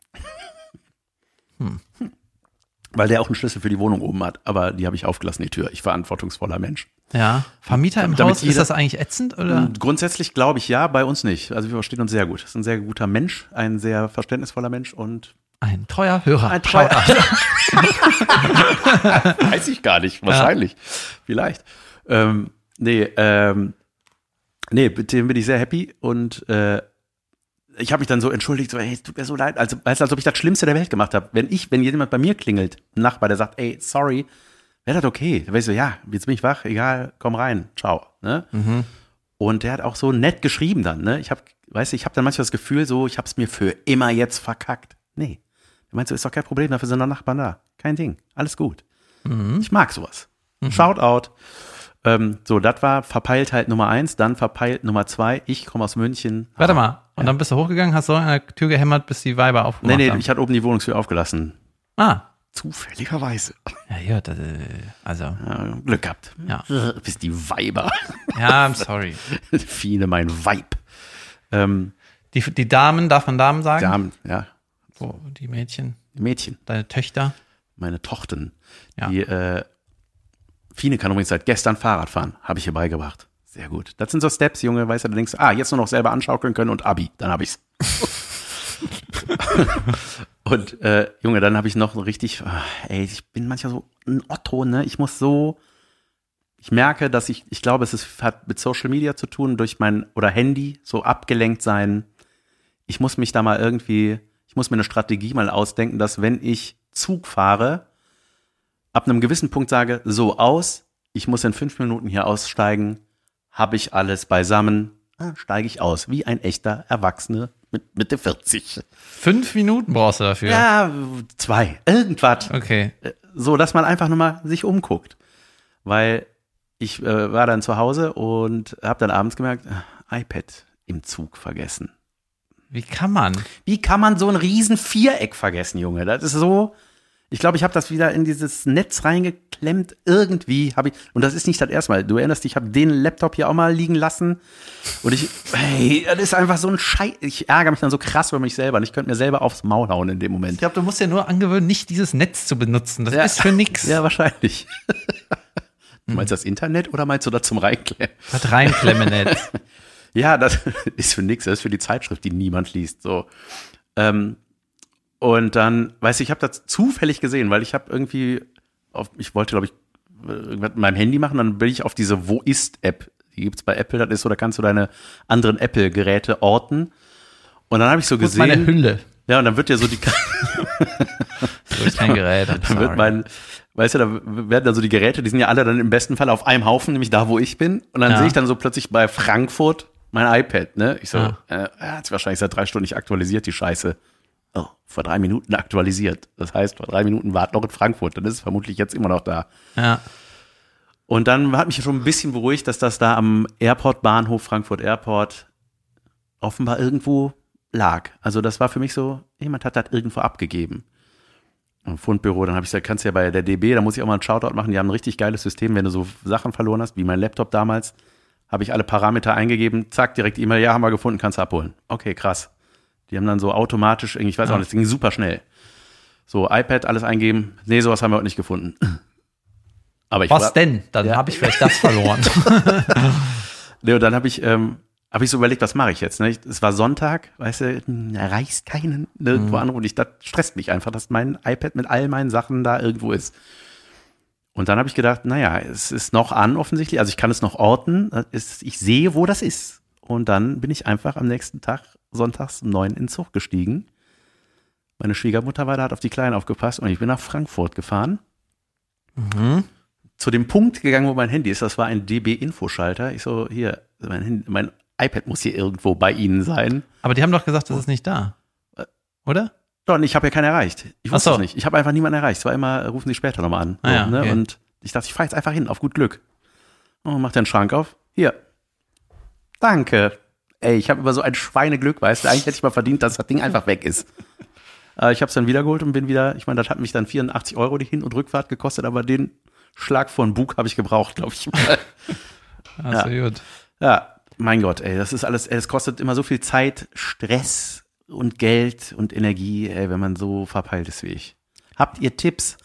Weil der auch einen Schlüssel für die Wohnung oben hat. Aber die habe ich aufgelassen, die Tür. Ich verantwortungsvoller Mensch. ja. Vermieter im Damit Haus, jeder- ist das eigentlich ätzend oder? Und Grundsätzlich glaube ich ja, bei uns nicht. Also wir verstehen uns sehr gut. Das ist ein sehr guter Mensch, ein sehr verständnisvoller Mensch und Ein treuer Hörer. Ein treuer- weiß ich gar nicht, wahrscheinlich. Vielleicht. Ähm, nee, ähm, nee, mit dem bin ich sehr happy und äh, ich habe mich dann so entschuldigt, so, ey, es tut mir so leid, also, weißt du, als ob ich das Schlimmste der Welt gemacht habe. Wenn ich, wenn jemand bei mir klingelt, ein Nachbar, der sagt, ey, sorry, wäre das okay? Dann wäre ich so, ja, jetzt bin ich wach, egal, komm rein, ciao. Ne? Und der hat auch so nett geschrieben dann, ne? Ich habe, weißt du, ich habe dann manchmal das Gefühl, so, ich habe es mir für immer jetzt verkackt. Nee. Du meinst, ist doch kein Problem, dafür sind noch Nachbarn da. Kein Ding, alles gut. Ich mag sowas. Shoutout. Ähm, so, das war Verpeiltheit Nummer eins, dann verpeilt Nummer zwei. Ich komme aus München. Warte mal. Und dann bist du hochgegangen, hast so an der Tür gehämmert, bis die Weiber Nee, aufgemacht nee, haben. ich hatte oben die Wohnungstür aufgelassen. ah. Zufälligerweise. Ja, ja, das, äh, also, Ja, Glück gehabt. Ja. Bis die Weiber. ja, I'm sorry. Viele mein Weib. Ähm, Die, die Damen, darf man Damen sagen? Damen, ja, Wo, die Mädchen, Mädchen. deine Töchter. meine Tochten, Ja. die äh, Fine kann übrigens seit gestern Fahrrad fahren, habe ich ihr beigebracht. Sehr gut. Das sind so Steps, Junge, weißt du, du denkst, ah, jetzt nur noch selber anschaukeln können und Abi, dann hab ich's. und äh, Junge, dann habe ich noch richtig, ah, ey, ich bin manchmal so ein Otto, ne? Ich muss so, ich merke, dass ich, ich glaube, es ist, hat mit Social Media zu tun, durch mein, oder Handy, so abgelenkt sein. Ich muss mich da mal irgendwie, ich muss mir eine Strategie mal ausdenken, dass wenn ich Zug fahre, ab einem gewissen Punkt sage, so aus, ich muss in fünf Minuten hier aussteigen, habe ich alles beisammen, ah, steige ich aus, wie ein echter Erwachsener mit Mitte 40. Fünf Minuten brauchst du dafür. Ja, zwei, irgendwas. Okay. So, dass man einfach nur mal sich umguckt. Weil ich äh, war dann zu Hause und habe dann abends gemerkt, äh, iPad im Zug vergessen. Wie kann man? Wie kann man so ein riesen Viereck vergessen, Junge? Das ist so. Ich glaube, ich habe das wieder in dieses Netz reingeklemmt. Irgendwie habe ich, und das ist nicht das erste Mal. Du erinnerst dich, ich habe den Laptop hier auch mal liegen lassen. Und ich, hey, das ist einfach so ein Scheiß. Ich ärgere mich dann so krass über mich selber. Und ich könnte mir selber aufs Maul hauen in dem Ich Moment. glaube, du musst ja nur angewöhnen, nicht dieses Netz zu benutzen. Das Ja. ist für nix. Ja, wahrscheinlich. Meinst du das Internet oder meinst du das zum Reinklemmen? Das Reinklemmen-Netz. Ja, das ist für nix, das ist für die Zeitschrift, die niemand liest. So. Ähm, und dann, weißt du, ich habe das zufällig gesehen, weil ich habe irgendwie, auf, ich wollte, glaube ich, irgendwas mit meinem Handy machen, dann bin ich auf diese Wo ist-App. Die gibt's bei Apple, das ist so, da kannst du deine anderen Apple-Geräte orten. Und dann habe ich so Wo ist meine gesehen. Hülle? Ja, und dann wird dir so die, So ist kein Gerät. Dann wird mein, weißt du, da werden dann so die Geräte, die sind ja alle dann im besten Fall auf einem Haufen, nämlich da, wo ich bin. Und dann Ja. sehe ich dann so plötzlich bei Frankfurt mein iPad, ne? Ich so, Ja. äh, hat wahrscheinlich seit drei Stunden nicht aktualisiert, die Scheiße. Oh, vor drei Minuten aktualisiert. Das heißt, vor drei Minuten war es noch in Frankfurt. Dann ist es vermutlich jetzt immer noch da. ja. Und dann hat mich schon ein bisschen beruhigt, dass das da am Airport-Bahnhof Frankfurt Airport offenbar irgendwo lag. Also das war für mich so, jemand hat das irgendwo abgegeben. Im Fundbüro, dann habe ich gesagt, kannst du ja bei der DB, da muss ich auch mal einen Shoutout machen, die haben ein richtig geiles System, wenn du so Sachen verloren hast, wie mein Laptop damals, habe ich alle Parameter eingegeben, zack, direkt E-Mail, ja, haben wir gefunden, kannst du abholen. Okay, krass. Die haben dann so automatisch, irgendwie, ich weiß auch Ja. nicht, das ging super schnell. So, iPad, alles eingeben, nee, sowas haben wir heute nicht gefunden. Aber ich Was war- denn? Dann Ja. habe ich vielleicht das verloren. Nee, und dann habe ich, ähm, hab ich so überlegt, was mache ich jetzt? Ne? Ich- Es war Sonntag, weißt du, erreichst keinen nirgendwo Mhm. anrufen. Ich, das stresst mich einfach, dass mein iPad mit all meinen Sachen da irgendwo ist. Und dann habe ich gedacht, naja, es ist noch an offensichtlich, also ich kann es noch orten, ist, ich sehe, wo das ist. Und dann bin ich einfach am nächsten Tag, sonntags um neun, in den Zug gestiegen. Meine Schwiegermutter war da, hat auf die Kleinen aufgepasst und ich bin nach Frankfurt gefahren mhm. zu dem Punkt gegangen, wo mein Handy ist. Das war ein DB-Infoschalter. Ich so, hier, mein, Handy, mein iPad muss hier irgendwo bei Ihnen sein. Aber die haben doch gesagt, das ist nicht da. Oder? Doch, ich habe ja keinen erreicht. Ich wusste so. es nicht. Ich habe einfach niemanden erreicht. Es war immer, rufen Sie später nochmal an. Ah ja, ne? okay. Und ich dachte, ich fahre jetzt einfach hin, auf gut Glück. Und mach den Schrank auf. Hier. Danke. Ey, ich habe über so ein Schweineglück, weißt du, eigentlich hätte ich mal verdient, dass das Ding einfach weg ist. Äh, ich habe es dann wiedergeholt und bin wieder, ich meine, das hat mich dann 84 Euro die Hin- und Rückfahrt gekostet, aber den Schlag von Bug habe ich gebraucht, glaube ich mal. Also gut. Ja, mein Gott, ey, das ist alles, ey, es kostet immer so viel Zeit, Stress und Geld und Energie, ey, wenn man so verpeilt ist wie ich. Habt ihr Tipps?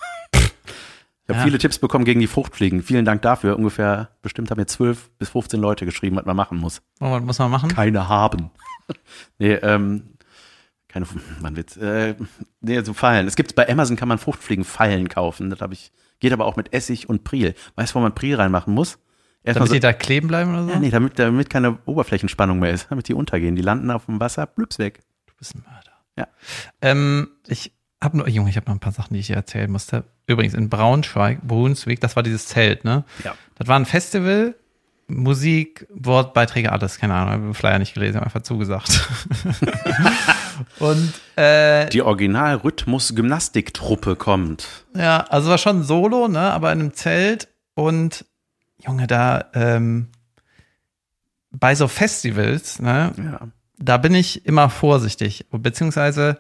Ich habe Ja. viele Tipps bekommen gegen die Fruchtfliegen. Vielen Dank dafür. Ungefähr, bestimmt haben mir 12 bis 15 Leute geschrieben, was man machen muss. Oh, was muss man machen? Keine haben. nee, ähm, keine, man wird, äh, nee, so Fallen. Es gibt, bei Amazon kann man Fruchtfliegenfallen kaufen. Das habe ich, geht aber auch mit Essig und Priel. Weißt du, wo man Priel reinmachen muss? Erstmal Damit die da kleben bleiben oder so? ja, nee, damit, damit keine Oberflächenspannung mehr ist, damit die untergehen. Die landen auf dem Wasser, blüps weg. Du bist ein Mörder. Ja. Ähm, ich habe nur, Junge, ich habe noch ein paar Sachen, die ich dir erzählen musste. Übrigens in Braunschweig, Brunswick, das war dieses Zelt, ne? Ja. Das war ein Festival, Musik, Wortbeiträge, alles, keine Ahnung, habe den Flyer nicht gelesen, hab einfach zugesagt. Und äh, Die Original-Rhythmus-Gymnastiktruppe kommt. ja, also war schon Solo, ne, aber in einem Zelt und Junge, da ähm, bei so Festivals, ne, Ja. da bin ich immer vorsichtig. Beziehungsweise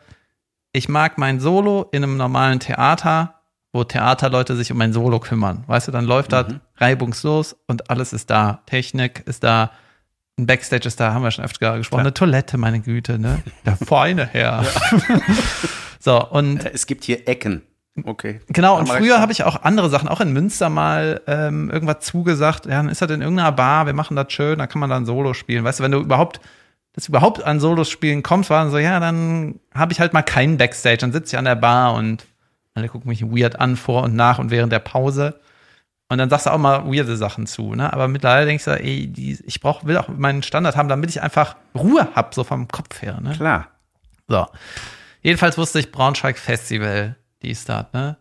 ich mag mein Solo in einem normalen Theater, wo Theaterleute sich um mein Solo kümmern. Weißt du, dann läuft das reibungslos und alles ist da. Technik ist da, ein Backstage ist da, haben wir schon öfter gesprochen. Eine Toilette, meine Güte, ne? Der feine Herr. so, und Äh, Es gibt hier Ecken. okay. Genau, und früher habe ich auch andere Sachen, auch in Münster mal ähm, irgendwas zugesagt. Ja, dann ist das in irgendeiner Bar, wir machen das schön, da kann man dann Solo spielen. Weißt du, wenn du überhaupt, dass du überhaupt an Solos spielen kommst, war so, ja, dann habe ich halt mal keinen Backstage. Dann sitze ich an der Bar und alle gucken mich weird an vor und nach und während der Pause. Und dann sagst du auch mal weirde Sachen zu, ne? Aber mittlerweile denkst du, ey, die, ich brauch, will auch meinen Standard haben, damit ich einfach Ruhe hab, so vom Kopf her, ne? Klar. So. Jedenfalls wusste ich Braunschweig Festival, die ist da, ne?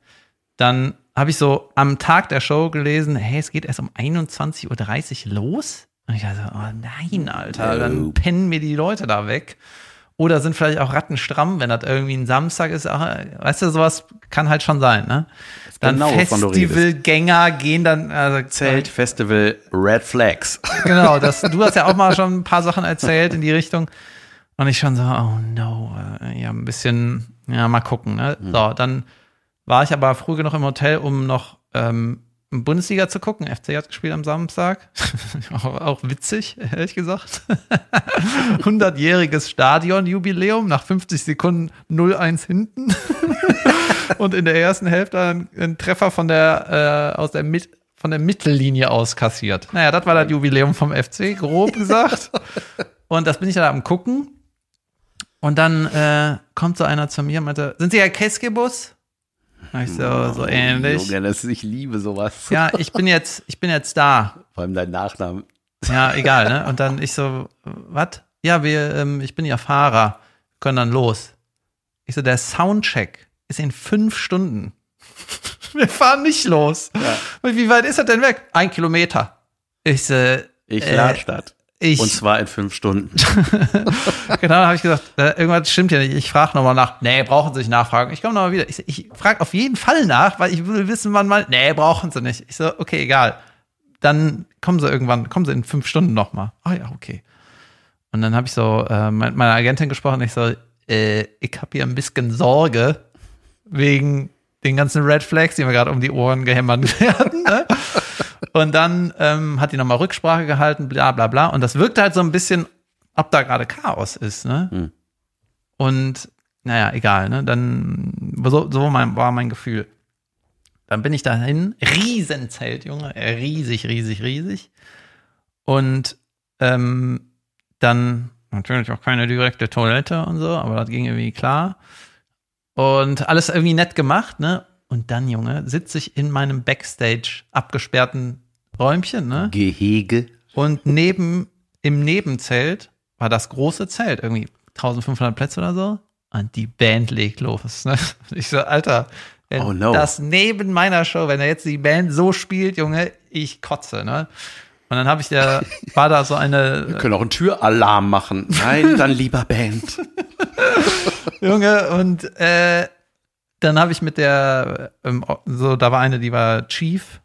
Dann habe ich so am Tag der Show gelesen, hey, es geht erst um 21.30 Uhr los. Und ich dachte, oh nein, Alter, dann pennen mir die Leute da weg. Oder sind vielleicht auch rattenstramm, wenn das irgendwie ein Samstag ist. Ach, weißt du, sowas kann halt schon sein, ne? Dann genau. Festivalgänger gehen dann, also Zelt, Festival, Red Flags. Genau, das, du hast ja auch mal schon ein paar Sachen erzählt in die Richtung. Und ich schon so, oh no, äh, ja, ein bisschen, ja, mal gucken. Ne? So, dann war ich aber früh genug im Hotel, um noch ähm, Bundesliga zu gucken. FC hat gespielt am Samstag. auch, auch witzig, ehrlich gesagt. 100-jähriges Stadionjubiläum, nach 50 Sekunden 0-1 hinten. Und in der ersten Hälfte ein, ein Treffer von der, äh, aus der Mit von der Mittellinie aus kassiert. Naja, das war das Jubiläum vom FC, grob gesagt. Und das bin ich dann am gucken. Und dann äh, kommt so einer zu mir und meinte, sind Sie Herr Keskebus? Ich so, so ähnlich. Junge, das, ich liebe sowas. Ja, ich bin jetzt, ich bin jetzt da. Vor allem dein Nachnamen. Ja, egal, ne? Und dann ich so, was? Ja, wir, ähm, ich bin ja Fahrer, können dann los. Ich so, der Soundcheck ist in fünf Stunden. Wir fahren nicht los. Wie weit ist er denn weg? Ein Kilometer. Ich so, Ich Äh, lade statt. Ich, Und zwar in fünf Stunden. genau, habe ich gesagt, äh, irgendwas stimmt ja nicht. Ich frage nochmal nach. Nee, brauchen Sie nicht nachfragen. Ich komme nochmal wieder. Ich, ich frage auf jeden Fall nach, weil ich will wissen, wann mal. Nee, brauchen Sie nicht. Ich so, okay, egal. Dann kommen Sie irgendwann, kommen Sie in fünf Stunden nochmal. Ah ja, okay. Und dann habe ich so äh, mit meiner Agentin gesprochen. Ich so, äh, ich habe hier ein bisschen Sorge wegen den ganzen Red Flags, die mir gerade um die Ohren gehämmert werden. Ne? Und dann ähm, hat die nochmal Rücksprache gehalten, bla bla bla. Und das wirkte halt so ein bisschen, ob da gerade Chaos ist, ne? Hm. Und naja, egal, ne? Dann so, so mein, war mein Gefühl. Dann bin ich dahin, Riesenzelt, Junge, riesig, riesig, riesig. Und ähm, dann natürlich auch keine direkte Toilette und so, aber das ging irgendwie klar. Und alles irgendwie nett gemacht, ne? Und dann, Junge, sitze ich in meinem Backstage abgesperrten Räumchen, ne? Gehege. Und neben, im Nebenzelt war das große Zelt, irgendwie 1500 Plätze oder so. Und die Band legt los. Ne? Ich so, Alter, wenn Oh no. das neben meiner Show, wenn er jetzt die Band so spielt, Junge, ich kotze, ne? Und dann habe ich da, war da so eine, Wir können auch einen Türalarm machen. Nein, dann lieber Band. Junge, und äh, dann habe ich mit der, ähm, so, da war eine, die war Chief.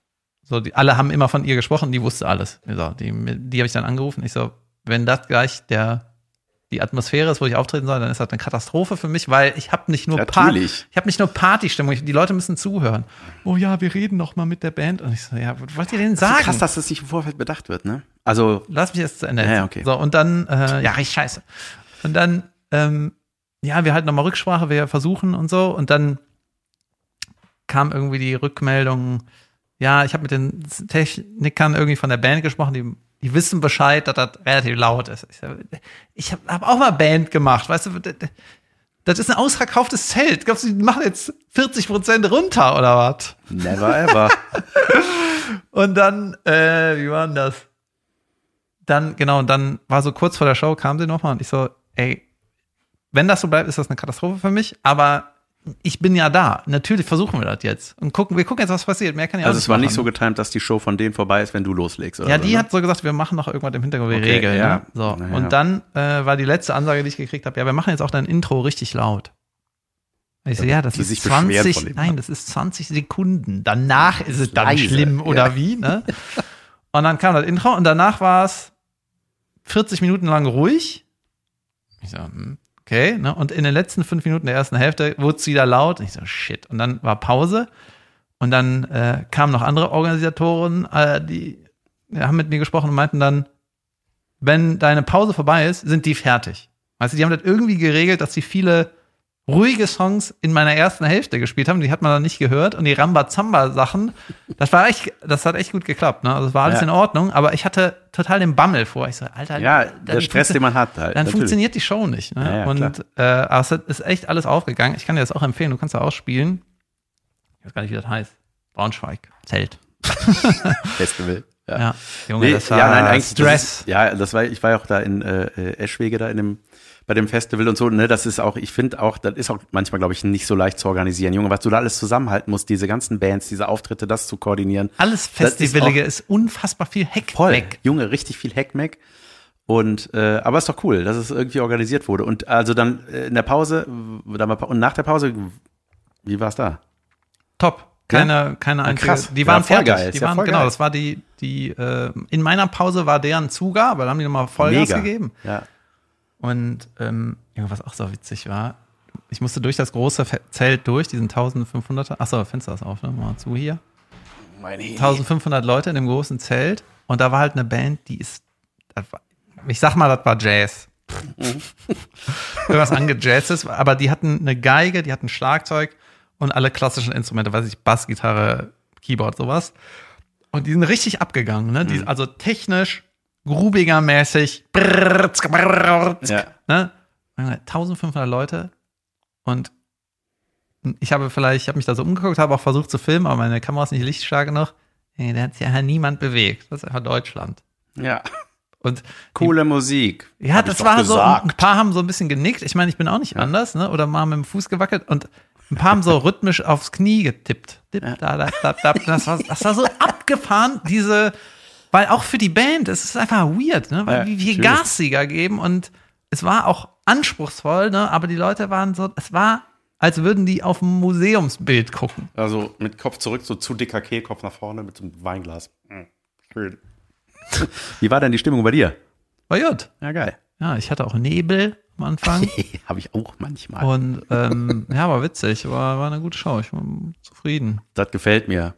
So, die, alle haben immer von ihr gesprochen, die wusste alles. So, die die habe ich dann angerufen. Ich so, wenn das gleich der die Atmosphäre ist, wo ich auftreten soll, dann ist das eine Katastrophe für mich, weil ich habe nicht nur Party, ich habe nicht nur Partystimmung, ich- die Leute müssen zuhören. Oh ja, wir reden noch mal mit der Band und ich so, ja, was wollt ihr denn So sagen? krass, dass das nicht im Vorfeld bedacht wird, ne? Also, Lass mich jetzt zu Ende. Ja, okay. So, und dann, äh, ja, richtig scheiße. Und dann, ähm, ja, wir halten nochmal Rücksprache, wir versuchen und so. Und dann kam irgendwie die Rückmeldung, ja, ich habe mit den Technikern irgendwie von der Band gesprochen, die, die wissen Bescheid, dass das relativ laut ist. Ich, ich habe hab auch mal Band gemacht, weißt du, das- das ist ein ausverkauftes Zelt. Glaubst du, die machen jetzt 40 Prozent runter oder was? never ever. Und dann, äh, wie war denn das? Dann, genau, und dann war so kurz vor der Show, kam sie nochmal und ich so, ey, wenn das so bleibt, ist das eine Katastrophe für mich, aber ich bin ja da. Natürlich versuchen wir das jetzt. Und gucken, wir gucken jetzt, was passiert. Mehr kann ja auch Also es war nicht machen. so getimt, dass die Show von denen vorbei ist, wenn du loslegst, oder Ja, so, die ne? hat so gesagt, wir machen noch irgendwas im Hintergrund, wir Okay, regeln. ja. Ne? So. Naja. Und dann äh, war die letzte Ansage, die ich gekriegt habe, ja, wir machen jetzt auch dein Intro richtig laut. Ich so, ja, das die ist sich beschweren 20, von dem. nein, das ist 20 Sekunden. Danach ist es dann leise, schlimm oder ja. wie, ne? Und dann kam das Intro und danach war es 40 Minuten lang ruhig. Ich so, hm, okay, ne? Und in den letzten fünf Minuten der ersten Hälfte wurde es wieder laut. Und ich so, shit. Und dann war Pause. Und dann äh, kamen noch andere Organisatoren, äh, die ja, haben mit mir gesprochen und meinten dann, wenn deine Pause vorbei ist, sind die fertig. Weißt du, die haben das irgendwie geregelt, dass sie viele ruhige Songs in meiner ersten Hälfte gespielt haben, die hat man dann nicht gehört und die Rambazamba-Sachen, das war echt, das hat echt gut geklappt, ne? Also es war alles Ja. in Ordnung, aber ich hatte total den Bammel vor. Ich so, Alter, Ja, dann der Stress, den man hat halt. Dann natürlich. funktioniert die Show nicht. Ne? Ja, ja, und äh, aber es ist echt alles aufgegangen. Ich kann dir das auch empfehlen. Du kannst da ausspielen. Ich weiß gar nicht, wie das heißt. Braunschweig. Zelt. Festival. Ja. Ja, Junge, Nee, das war ja, nein, eigentlich Stress. Das ist, ja, das war, ich war ja auch da in äh, Eschwege da in dem, bei dem Festival und so, ne, das ist auch, ich finde auch, das ist auch manchmal, glaube ich, nicht so leicht zu organisieren. Junge, was du da alles zusammenhalten musst, diese ganzen Bands, diese Auftritte, das zu koordinieren. Alles Das ist Festivalige ist, unfassbar viel Heck Voll. Junge, richtig viel Heckmeck. Und äh, aber ist doch cool, dass es irgendwie organisiert wurde. Und also dann äh, in der Pause, w- da war, und nach der Pause, wie war es da? Top. Keine, keine einzige. krass. Die Ja, waren voll fertig. geil. Die ja waren, voll genau, geil. das war die, die, äh, in meiner Pause war deren Zugabe, da haben die nochmal Vollgas Mega. gegeben. Ja. Und ähm, ja, was auch so witzig war, ich musste durch das große Zelt durch, diesen 1500er. Achso, Fenster ist auf, ne? Mal zu hier. 1500 Leute in dem großen Zelt. Und da war halt eine Band, die ist, das war, ich sag mal, das war Jazz. Irgendwas angejazzes, aber die hatten eine Geige, die hatten Schlagzeug und alle klassischen Instrumente, weiß ich, Bass, Gitarre, Keyboard, sowas. Und die sind richtig abgegangen, ne? Die, also technisch, grubiger-mäßig. Ja. Ne? 1500 Leute und ich habe vielleicht, ich habe mich da so umgeguckt, habe auch versucht zu filmen, aber meine Kamera ist nicht lichtstark genug. Nee, da hat sich ja niemand bewegt. Das ist einfach Deutschland. ja. Und Coole Musik. ja, das war so, ein paar haben so ein bisschen genickt. Ich meine, ich bin auch nicht anders, ne? Oder mal mit dem Fuß gewackelt und ein paar haben so rhythmisch aufs Knie getippt. Tipp, da, da, da, da. Das, war, das war so abgefahren, diese, weil auch für die Band, es ist einfach weird, ne? Weil Ja, wie viel natürlich. Gas sie da geben und es war auch anspruchsvoll, ne? Aber die Leute waren so, es war, als würden die auf ein Museumsbild gucken. Also mit Kopf zurück, so zu dicker Kehlkopf nach vorne mit so einem Weinglas. Mhm. Schön. Wie war denn die Stimmung bei dir? War gut. Ja, geil. Ja, ich hatte auch Nebel am Anfang. Habe ich auch manchmal. Und ähm, ja, war witzig, war, war eine gute Show. Ich war zufrieden. Das gefällt mir.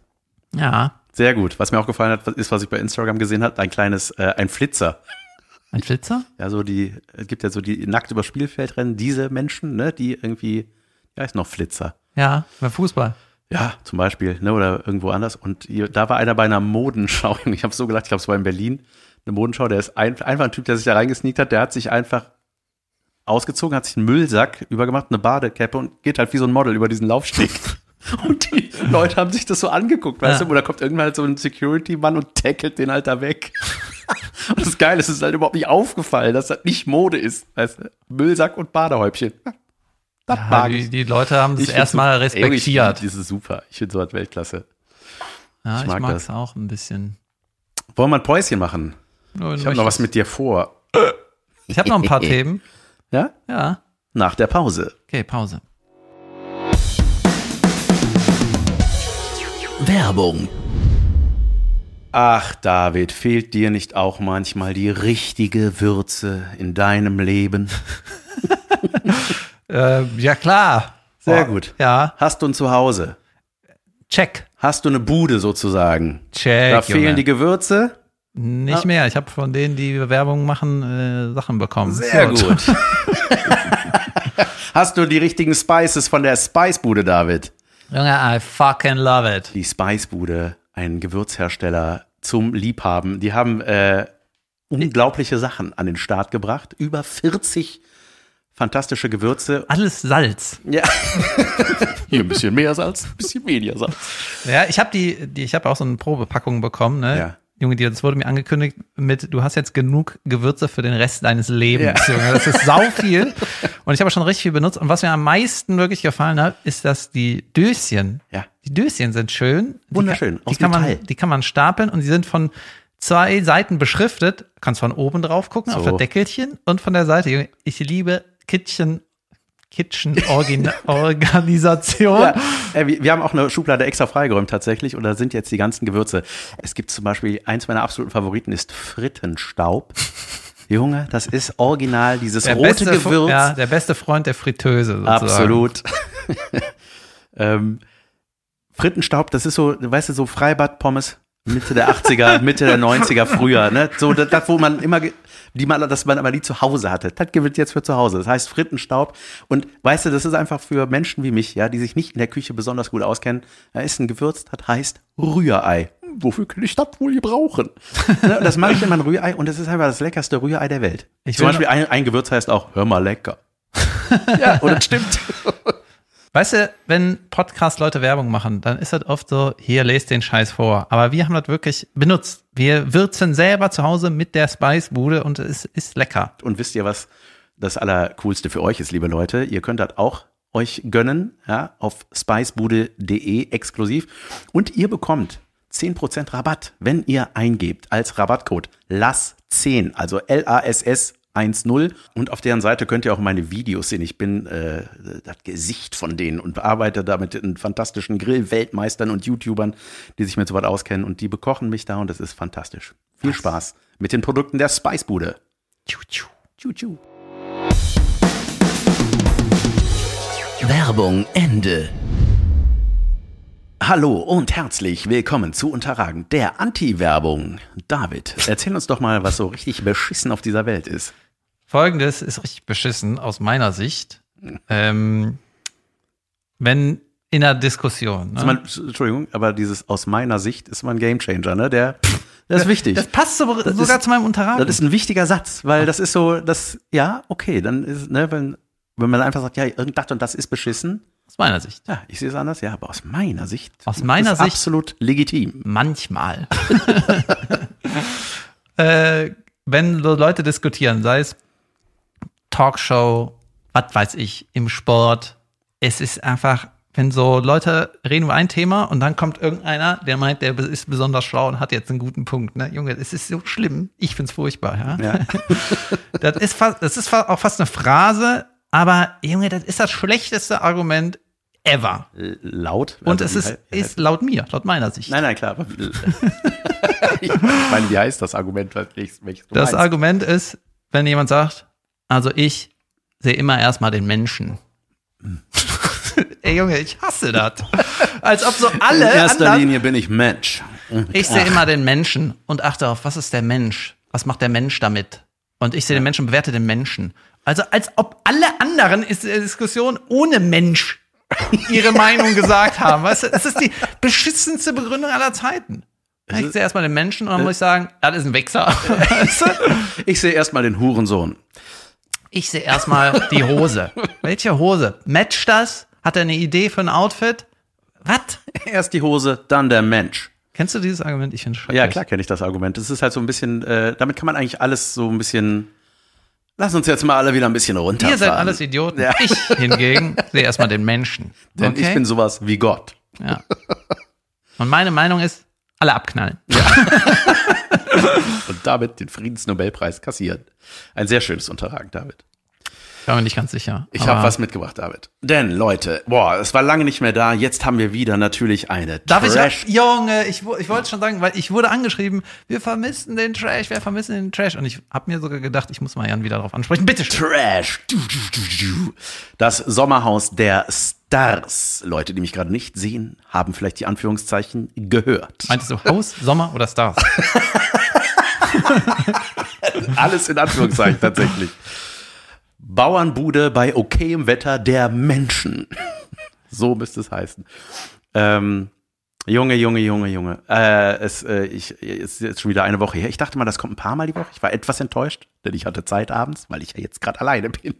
Ja, Sehr gut. Was mir auch gefallen hat, ist, was ich bei Instagram gesehen habe, ein kleines, äh, ein Flitzer. ein Flitzer? Ja, so die, es gibt ja so die nackt über Spielfeld rennen, diese Menschen, ne, die irgendwie, ja, ist noch Flitzer. Ja, beim Fußball. Ja, zum Beispiel, ne, oder irgendwo anders. Und hier, da war einer bei einer Modenschau. Ich habe so gedacht, ich glaube, es war in Berlin, eine Modenschau, der ist ein, einfach ein Typ, der sich da reingesneakt hat, der hat sich einfach ausgezogen, hat sich einen Müllsack übergemacht, eine Badekäppe und geht halt wie so ein Model über diesen Laufsteg. Und die Leute haben sich das so angeguckt, weißt Ja. du, oder kommt irgendwann halt so ein Security-Mann und tackelt den halt da weg. Und das Geile ist, es ist halt überhaupt nicht aufgefallen, dass das nicht Mode ist, weißt du, Müllsack und Badehäubchen. Das Ja, mag die, die Leute haben es erstmal. Ey, respektiert. Ich, das ist super. Ich finde so was Weltklasse. ja, ich ich mag mag das. es auch ein bisschen. Wollen wir ein Päuschen machen? Ich habe noch was mit dir vor. Ich habe noch ein paar Themen. Ja? Ja. Nach der Pause. Okay, Pause. Werbung. Ach, David, fehlt dir nicht auch manchmal die richtige Würze in deinem Leben? Äh, ja, klar. Sehr Boah. gut. Ja, Hast du ein Zuhause? check. Hast du eine Bude sozusagen? Check. da fehlen Junge. die Gewürze? Nicht mehr. Ich habe von denen, die Werbung machen, äh, Sachen bekommen. Sehr So, gut. Hast du die richtigen Spices von der Spicebude, David? Junge, I fucking love it. Die Spicebude, ein Gewürzhersteller zum Liebhaben. Die haben äh, unglaubliche Sachen an den Start gebracht. Über 40 fantastische Gewürze. Alles Salz. Ja. Hier ein bisschen mehr Salz, ein bisschen weniger Salz. Ja, ich habe die, die, ich habe auch so eine Probepackung bekommen, ne? Ja. Junge, die, das wurde mir angekündigt mit, du hast jetzt genug Gewürze für den Rest deines Lebens, Ja. Junge. Das ist sau viel. Und ich habe schon richtig viel benutzt. Und was mir am meisten wirklich gefallen hat, ist, dass die Döschen, Ja. die Döschen sind schön. Die Wunderschön, aus Die kann, Metall. man, die kann man stapeln und die sind von zwei Seiten beschriftet. Kannst von oben drauf gucken, auf So. das Deckelchen und von der Seite. Junge, Ich liebe Kitchen, Kitchen Orgin Organisation. Ja, äh, wir, wir haben auch eine Schublade extra freigeräumt tatsächlich und da sind jetzt die ganzen Gewürze. Es gibt zum Beispiel, eins meiner absoluten Favoriten ist Frittenstaub. Junge, das ist original, dieses Der rote beste, Gewürz. Ja, der beste Freund der Fritteuse. Sozusagen. Absolut. ähm, Frittenstaub, das ist so, weißt du, so Freibad-Pommes Mitte der 80er, Mitte der 90er früher, ne? So das, das wo man immer, die man, das man aber nie zu Hause hatte. Das gibt es jetzt für zu Hause. Das heißt Frittenstaub. Und weißt du, das ist einfach für Menschen wie mich, ja, die sich nicht in der Küche besonders gut auskennen. Da ist ein Gewürz, das heißt Rührei. Wofür kann ich das wohl gebrauchen? Das mache ich in mein Rührei und das ist einfach das leckerste Rührei der Welt. Ich Zum Beispiel ein, ein Gewürz heißt auch, hör mal lecker. ja, und das stimmt. Weißt du, wenn Podcast-Leute Werbung machen, dann ist das oft so, hier lest den Scheiß vor. Aber wir haben das wirklich benutzt. Wir würzen selber zu Hause mit der Spice-Bude und es ist lecker. Und wisst ihr, was das Allercoolste für euch ist, liebe Leute? Ihr könnt das auch euch gönnen, ja, auf spicebude.de exklusiv. Und ihr bekommt 10% Rabatt, wenn ihr eingebt als Rabattcode LASS10, also L-A-S-S 1.0 und auf deren Seite könnt ihr auch meine Videos sehen. Ich bin äh, das Gesicht von denen und arbeite da mit den fantastischen Grill-Weltmeistern und YouTubern, die sich mit so was auskennen und die bekochen mich da und das ist fantastisch. Viel Spaß mit den Produkten der Spicebude. Tschu, tschu, tschu, tschu. Werbung Ende. Hallo und herzlich willkommen zu Unterragend, der Anti-Werbung. David, erzähl uns doch mal, was so richtig beschissen auf dieser Welt ist. Folgendes ist richtig beschissen aus meiner Sicht. Ähm, wenn in einer Diskussion. Ist Ne? man, Entschuldigung, aber dieses aus meiner Sicht ist man Gamechanger, ne? Der, das ist wichtig. Das passt so, sogar ist- zu meinem Unterragen. Das ist ein wichtiger Satz, weil das ist so, das, ja, okay, dann ist, ne, wenn, wenn man einfach sagt, ja, irgend das und das ist beschissen, aus meiner Sicht. ja, ich sehe es anders, ja, aber aus meiner Sicht. Aus ist meiner das Sicht- absolut legitim. Manchmal. äh, wenn Leute diskutieren, sei es Talkshow, was weiß ich, im Sport, es ist einfach, wenn so Leute reden über ein Thema und dann kommt irgendeiner, der meint, der ist besonders schlau und hat jetzt einen guten Punkt. Ne? Junge, es ist so schlimm. Ich find's furchtbar. Ja? Ja. Das ist fast, das ist auch fast eine Phrase, aber Junge, das ist das schlechteste Argument ever. Laut. Und Also, es wie ist, wie ist laut mir, laut meiner Sicht. Nein, nein, klar. Ich meine, wie heißt das Argument, welches, welches Das meinst? Argument ist, wenn jemand sagt, also ich sehe immer erstmal den Menschen. Ey Junge, ich hasse das. Als ob so alle In erster anderen, Linie bin ich Mensch. ich sehe immer den Menschen und achte auf, was ist der Mensch? Was macht der Mensch damit? Und ich sehe den Menschen und bewerte den Menschen. Also als ob alle anderen in der Diskussion ohne Mensch ihre Meinung gesagt haben. Weißt du, das ist die beschissenste Begründung aller Zeiten. Ich sehe erstmal den Menschen und dann muss ich sagen, das ist ein Wichser. Weißt du? Ich sehe erstmal den Hurensohn. Ich sehe erstmal die Hose. Welche Hose? Matcht das? Hat er eine Idee für ein Outfit? Was? Erst die Hose, dann der Mensch. Kennst du dieses Argument? Ich finde schrecklich. Ja, klar kenne ich das Argument. Das ist halt so ein bisschen, äh, damit kann man eigentlich alles so ein bisschen. Lass uns jetzt mal alle wieder ein bisschen runterfahren. Ihr seid alles Idioten. Ja. Ich hingegen sehe erstmal den Menschen. Denn ich bin sowas wie Gott. ja. Und meine Meinung ist, alle abknallen. Und damit den Friedensnobelpreis kassieren. Ein sehr schönes Unterragen, David. Ich war mir nicht ganz sicher. Ich habe was mitgebracht, David. Denn, Leute, boah, es war lange nicht mehr da. Jetzt haben wir wieder natürlich eine Darf Trash. ich, Junge, ich, ich wollte schon sagen, weil ich wurde angeschrieben, wir vermissen den Trash, wir vermissen den Trash. Und ich habe mir sogar gedacht, ich muss mal Jan wieder darauf ansprechen. Bitte schön. Trash. Das Sommerhaus der Stars. Leute, die mich gerade nicht sehen, haben vielleicht die Anführungszeichen gehört. Meintest du Haus, Sommer oder Stars? Alles in Anführungszeichen tatsächlich. Bauernbude bei okayem Wetter der Menschen. So müsste es heißen. Ähm, Junge, Junge, Junge, Junge. Äh, es, äh, ich, es ist jetzt schon wieder eine Woche her. Ich dachte mal, das kommt ein paar Mal die Woche. Ich war etwas enttäuscht, denn ich hatte Zeit abends, weil ich ja jetzt gerade alleine bin.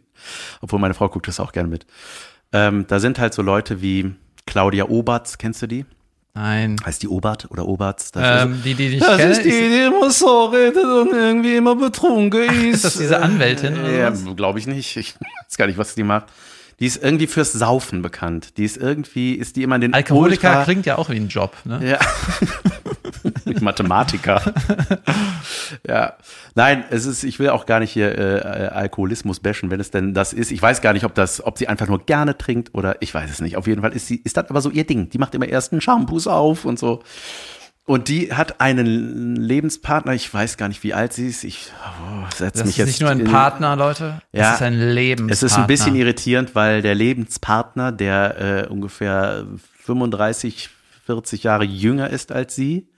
Obwohl meine Frau guckt das auch gerne mit. Ähm, da sind halt so Leute wie Claudia Oberts, kennst du die? Nein. Heißt die Obert oder Oberts? Das Ähm, die, die ich Das kenne, ist die, die immer so redet und irgendwie immer betrunken ist. ist das diese Anwältin oder Ja, glaube ich nicht. Ich weiß gar nicht, was die macht. Die ist irgendwie fürs Saufen bekannt. Die ist irgendwie, ist die immer in den Alkoholiker Ultra- klingt ja auch wie ein Job, ne? Ja. Mathematiker. ja. Nein, es ist, ich will auch gar nicht hier äh, Alkoholismus bashen, wenn es denn das ist. Ich weiß gar nicht, ob das, ob sie einfach nur gerne trinkt oder ich weiß es nicht. Auf jeden Fall ist sie, ist das aber so ihr Ding. Die macht immer erst einen Shampoos auf und so. Und die hat einen Lebenspartner, ich weiß gar nicht, wie alt sie ist. Ich oh, setz Das mich ist jetzt nicht nur ein in- Partner, Leute. Ja. Es ist ein Lebenspartner. es ist ein bisschen irritierend, weil der Lebenspartner, der äh, ungefähr 35, 40 Jahre jünger ist als sie,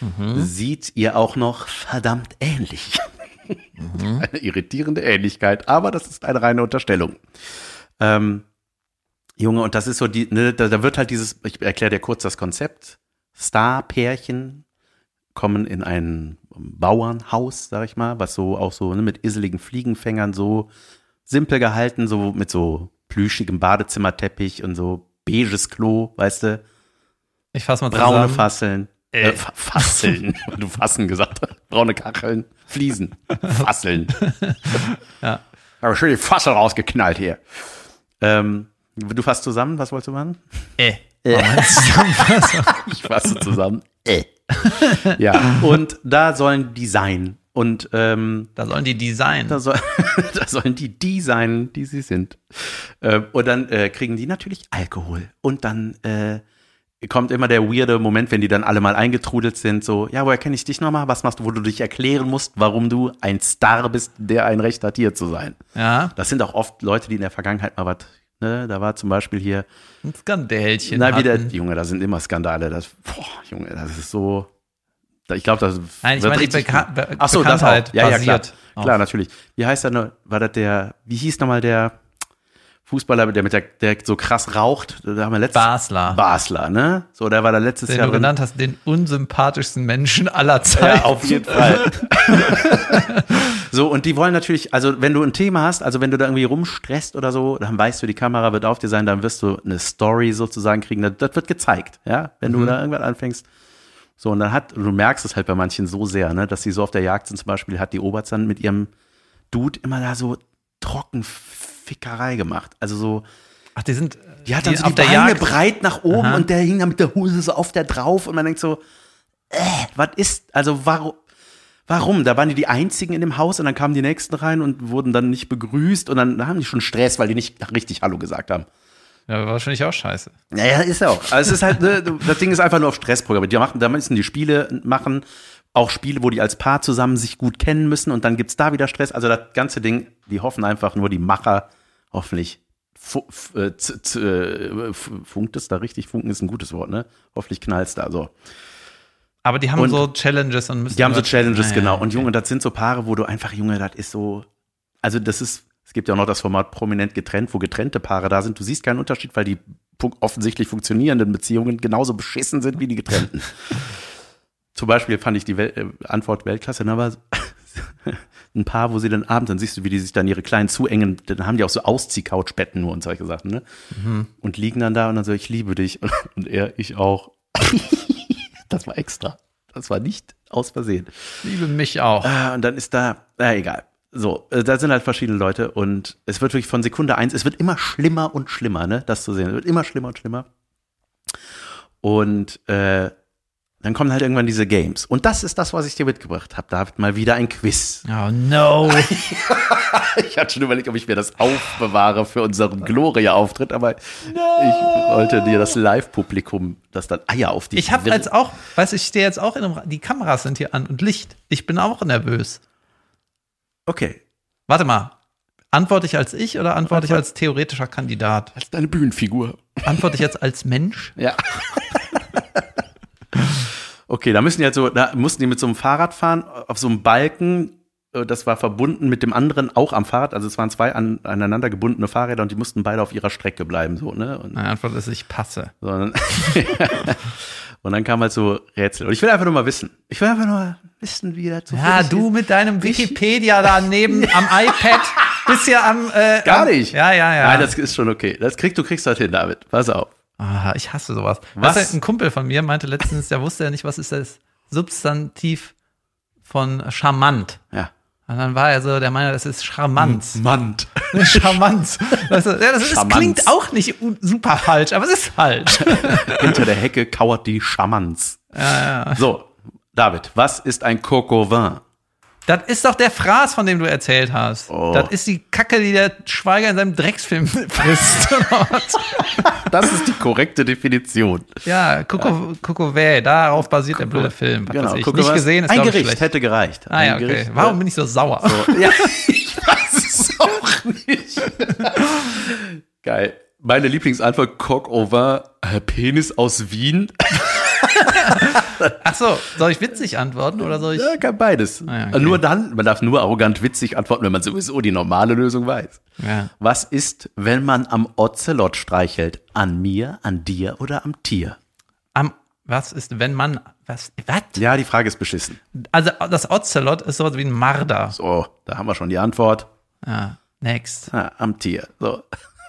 Mhm. sieht ihr auch noch verdammt ähnlich. Eine irritierende Ähnlichkeit, aber das ist eine reine Unterstellung. Ähm, Junge, und das ist so die, ne, da, da wird halt dieses, ich erkläre dir kurz das Konzept. Star-Pärchen kommen in ein Bauernhaus, sag ich mal, was so auch so ne, mit iseligen Fliegenfängern so simpel gehalten, so mit so plüschigem Badezimmerteppich und so beiges Klo, weißt du, Ich fasse mal braune zusammen. Fasseln. Äh. Äh, Fa- Fasseln, weil du Fassen gesagt hast. Braune Kacheln, Fliesen, Fasseln. Ja. Aber schön die Fassel rausgeknallt hier. Ähm, du fasst zusammen, was wolltest du machen? Äh. Zusammenfassung. Ich fasse zusammen. Äh. ja, und da sollen die sein. Und ähm, Da sollen die Design. da, soll, da sollen die die sein, die sie sind. Ähm, und dann äh, kriegen die natürlich Alkohol. Und dann äh, kommt immer der weirde Moment, wenn die dann alle mal eingetrudelt sind, so, ja, woher kenne ich dich nochmal? Was machst du, wo du dich erklären musst, warum du ein Star bist, der ein Recht hat, hier zu sein. ja. Das sind auch oft Leute, die in der Vergangenheit mal was, ne, da war zum Beispiel hier, Ein Skandälchen. na, wieder, hatten. Junge, da sind immer Skandale, das, boah, Junge, das ist so, ich glaube, das Nein, ich wird meine richtig Beka. Be Ach so, das. Bekanntheit Ja, ja, klar. Klar, natürlich. Wie heißt er? War das der, wie hieß nochmal der Fußballer, der mit der, der so krass raucht? Da haben wir letztes Basler. Basler, ne? So, der war da letztes den Jahr du drin. genannt hast, den unsympathischsten Menschen aller Zeiten. Ja, auf jeden Fall. so, und die wollen natürlich, also wenn du ein Thema hast, also wenn du da irgendwie rumstresst oder so, dann weißt du, die Kamera wird auf dir sein, dann wirst du eine Story sozusagen kriegen. Das, das wird gezeigt, ja? Wenn du da irgendwann anfängst. So, und dann hat, du merkst es halt bei manchen so sehr, ne, dass sie so auf der Jagd sind, zum Beispiel hat die Oberts dann mit ihrem Dude immer da so trocken Fickerei gemacht. Also so, Ach, die sind die hat dann so auf die der Beine Jagd. breit nach oben Aha. und der hing dann mit der Hose so auf der drauf und man denkt so, äh, was ist, also warum, warum? Da waren die die einzigen in dem Haus und dann kamen die nächsten rein und wurden dann nicht begrüßt und dann haben die schon Stress, weil die nicht richtig Hallo gesagt haben. Ja, wahrscheinlich auch scheiße. Naja, ist ja auch. Also es ist halt, ne, das Ding ist einfach nur auf Stress programmiert. Die machen, da müssen die Spiele machen, auch Spiele, wo die als Paar zusammen sich gut kennen müssen und dann gibt's da wieder Stress. Also das ganze Ding, die hoffen einfach nur, die Macher, hoffentlich, äh, äh, funkt es da richtig? Funken ist ein gutes Wort, ne? Hoffentlich knallt's da so. Aber die haben Und so Challenges und müssen. Die haben so Challenges, Ah, ja, genau. okay. Und Junge, das sind so Paare, wo du einfach, Junge, das ist so, also das ist, es gibt ja auch noch das Format prominent getrennt, wo getrennte Paare da sind. Du siehst keinen Unterschied, weil die offensichtlich funktionierenden Beziehungen genauso beschissen sind wie die getrennten. Zum Beispiel fand ich die Wel äh, Antwort Weltklasse, ne, aber ein Paar, wo sie dann abends, dann siehst du, wie die sich dann ihre kleinen zuengen, dann haben die auch so Ausziehcouchbetten nur und solche Sachen, ne? Und liegen dann da und dann so, ich liebe dich. Und, und er, ich auch. das war extra. Das war nicht aus Versehen. Liebe mich auch. Ah, und dann ist da, na egal. So, äh, da sind halt verschiedene Leute und es wird wirklich von Sekunde eins, es wird immer schlimmer und schlimmer, ne, das zu sehen. Es wird immer schlimmer und schlimmer. Und äh, dann kommen halt irgendwann diese Games. Und das ist das, was ich dir mitgebracht habe. Da mal wieder ein Quiz. Oh no. Ich hatte schon überlegt, ob ich mir das aufbewahre für unseren Gloria-Auftritt, aber ich wollte dir das Live-Publikum, das dann Eier auf die Ich habe als auch, weiß ich, stehe jetzt auch in einem, die Kameras sind hier an und Licht. Ich bin auch nervös. Okay. Warte mal. Antworte ich als ich oder antworte ich als theoretischer Kandidat? Als deine Bühnenfigur. Antworte ich jetzt als Mensch? Ja. okay, da müssen die halt so, da mussten die mit so einem Fahrrad fahren, auf so einem Balken. äh, Das war verbunden mit dem anderen auch am Fahrrad. Also es waren zwei an, aneinander gebundene Fahrräder und die mussten beide auf ihrer Strecke bleiben, so, ne? Und, Meine Antwort ist, ich passe. so, und, dann, und dann kam halt so Rätsel. Und ich will einfach nur mal wissen. Ich will einfach nur wissen, wie das so Ja, du ist. mit deinem Wikipedia daneben am iPad bist ja am. Äh, Gar am, nicht. Ja, ja, ja. Nein, das ist schon okay. Das kriegst du kriegst halt hin, David. Pass auf. Ah, ich hasse sowas. Was? Weißt du, ein Kumpel von mir meinte letztens, der wusste ja nicht, was ist das Substantiv von charmant. Ja. Und dann war er so, der meinte, das ist Charmanz. Mand. Charmanz. Weißt du, ja, das ist, Charmanz. klingt auch nicht super falsch, aber es ist falsch. Hinter der Hecke kauert die Charmanz. So, David, was ist ein Coco Vin? Das ist doch der Fraß, von dem du erzählt hast. Oh. Das ist die Kacke, die der Schweiger in seinem Drecksfilm frisst. Das ist die korrekte Definition. ja, Coco, Vä, darauf basiert der blöde Film. Was weiß ich. Coco Nicht gesehen, ist Ein Gericht schlecht. hätte gereicht. Ah ja, okay. Gericht, Warum bin ich so sauer? Ja, ich weiß es auch nicht. Geil. Meine Lieblingsantwort, vin, äh, Penis aus Wien. Ach so, soll ich witzig antworten oder soll ich? Ja, kann beides. Ah, ja, okay. Nur dann, man darf nur arrogant witzig antworten, wenn man sowieso die normale Lösung weiß. Ja. Was ist, wenn man am Ocelot streichelt? An mir, an dir oder am Tier? Am, was ist, wenn man, was, was? Ja, die Frage ist beschissen. Also, das Ocelot ist sowas wie ein Marder. So, da haben wir schon die Antwort. Ja, next. Ah, am Tier. So.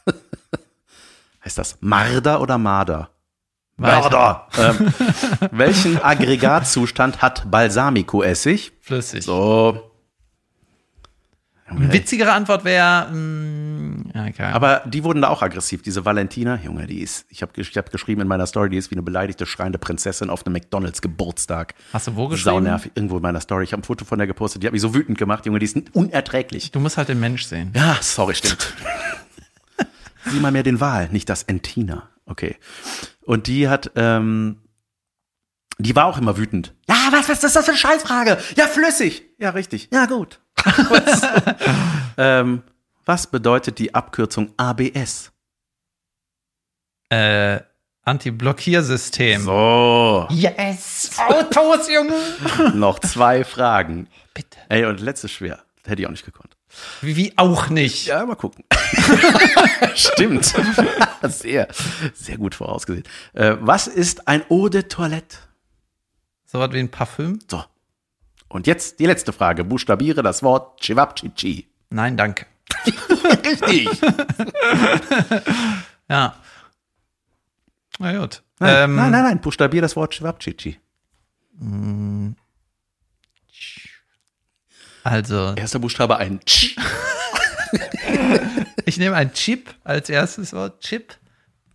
heißt das Marder oder Marder? Weiter. Ähm, welchen Aggregatzustand hat Balsamico-Essig? Flüssig. So. Eine witzigere Antwort wäre, mm, ja, egal. Aber die wurden da auch aggressiv. Diese Valentina, Junge, die ist, ich habe ich hab geschrieben in meiner Story, die ist wie eine beleidigte, schreiende Prinzessin auf einem McDonalds-Geburtstag. Hast du wo geschrieben? Saunervig. Irgendwo in meiner Story. Ich habe ein Foto von der gepostet. Die hat mich so wütend gemacht, Junge, die ist unerträglich. Du musst halt den Mensch sehen. Ja, sorry, stimmt. Sieh mal mehr den Wal, nicht das Entina. Okay. Und die hat, ähm, die war auch immer wütend. Ja, was, was ist das für eine Scheißfrage? Ja, flüssig. Ja, richtig. Ja, gut. was, ähm, was bedeutet die Abkürzung ABS? Äh, Anti-Blockiersystem. So, Yes! Autos, Junge! noch zwei Fragen. Bitte. Ey, und letztes schwer. Hätte ich auch nicht gekonnt. Wie, wie auch nicht. Ja, mal gucken. Stimmt. sehr, sehr gut vorausgesehen. Äh, was ist ein Eau de Toilette? So was wie ein Parfüm? So. Und jetzt die letzte Frage. Buchstabiere das Wort Chivapchichi. Nein, danke. Richtig. Ja. Na gut. Nein, Ähm, nein, nein, nein. Buchstabiere das Wort Chivapchichi. Also, Erster Buchstabe ein Ch. ich nehme ein Chip als erstes Wort. Chip.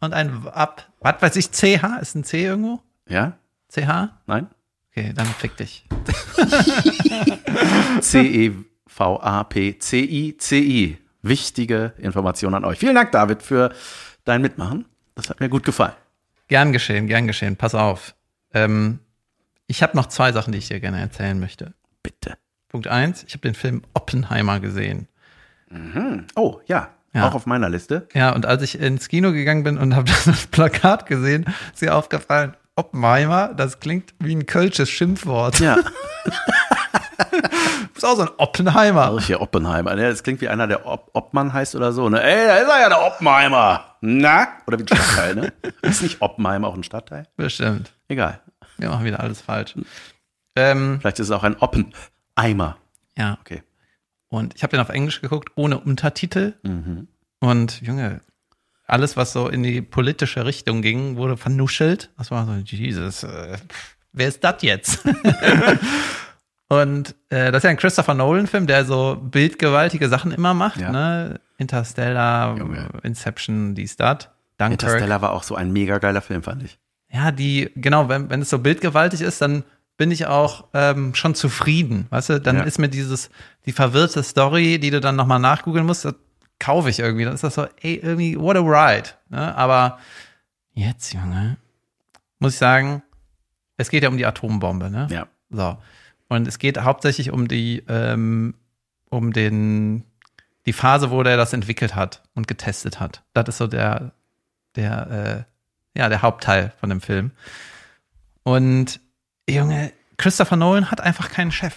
Und ein Ab. Was weiß ich? CH? Ist ein C irgendwo? Ja? CH? Nein? Okay, dann fick dich. E C-E-V-A-P-C-I-C-I. Wichtige Information an euch. Vielen Dank, David, für dein Mitmachen. Das hat mir gut gefallen. Gern geschehen, gern geschehen. Pass auf. Ähm, ich habe noch zwei Sachen, die ich dir gerne erzählen möchte. Bitte. Punkt eins, ich habe den Film Oppenheimer gesehen. Oh, ja. Ja. Auch auf meiner Liste. Ja, und als ich ins Kino gegangen bin und habe das Plakat gesehen, ist mir aufgefallen, Oppenheimer, das klingt wie ein kölsches Schimpfwort. Ja. ist auch so ein Oppenheimer. Ach, hier Oppenheimer. Das klingt wie einer, der Ob Obmann heißt oder so. Ne? Ey, da ist er ja, der Oppenheimer. Na? Oder wie ein Stadtteil, ne? Ist nicht Oppenheimer auch ein Stadtteil? Bestimmt. Egal. Wir machen wieder alles falsch. Ähm, Vielleicht ist es auch ein Oppenheimer. ja, Okay. und ich habe den auf Englisch geguckt, ohne Untertitel. Und Junge, alles, was so in die politische Richtung ging, wurde vernuschelt. Das war so, Jesus, äh, wer ist das jetzt? Und äh, das ist ja ein Christopher Nolan-Film, der so bildgewaltige Sachen immer macht, Ja. ne? Interstellar, Junge. Inception, dies, das. Dunkirk. Interstellar war auch so ein mega geiler Film, fand ich. Ja, die, genau, wenn, wenn es so bildgewaltig ist, dann bin ich auch ähm, schon zufrieden. Weißt du, dann Ja. ist mir dieses, die verwirrte Story, die du dann nochmal nachgoogeln musst, das kaufe ich irgendwie. Dann ist das so, ey, irgendwie, what a ride. Ne? Aber jetzt, Junge, muss ich sagen, es geht ja um die Atombombe, ne? Ja. So. Und es geht hauptsächlich um die, ähm, um den, die Phase, wo der das entwickelt hat und getestet hat. Das ist so der, der, äh, ja, der Hauptteil von dem Film. Und, Junge, Christopher Nolan hat einfach keinen Chef.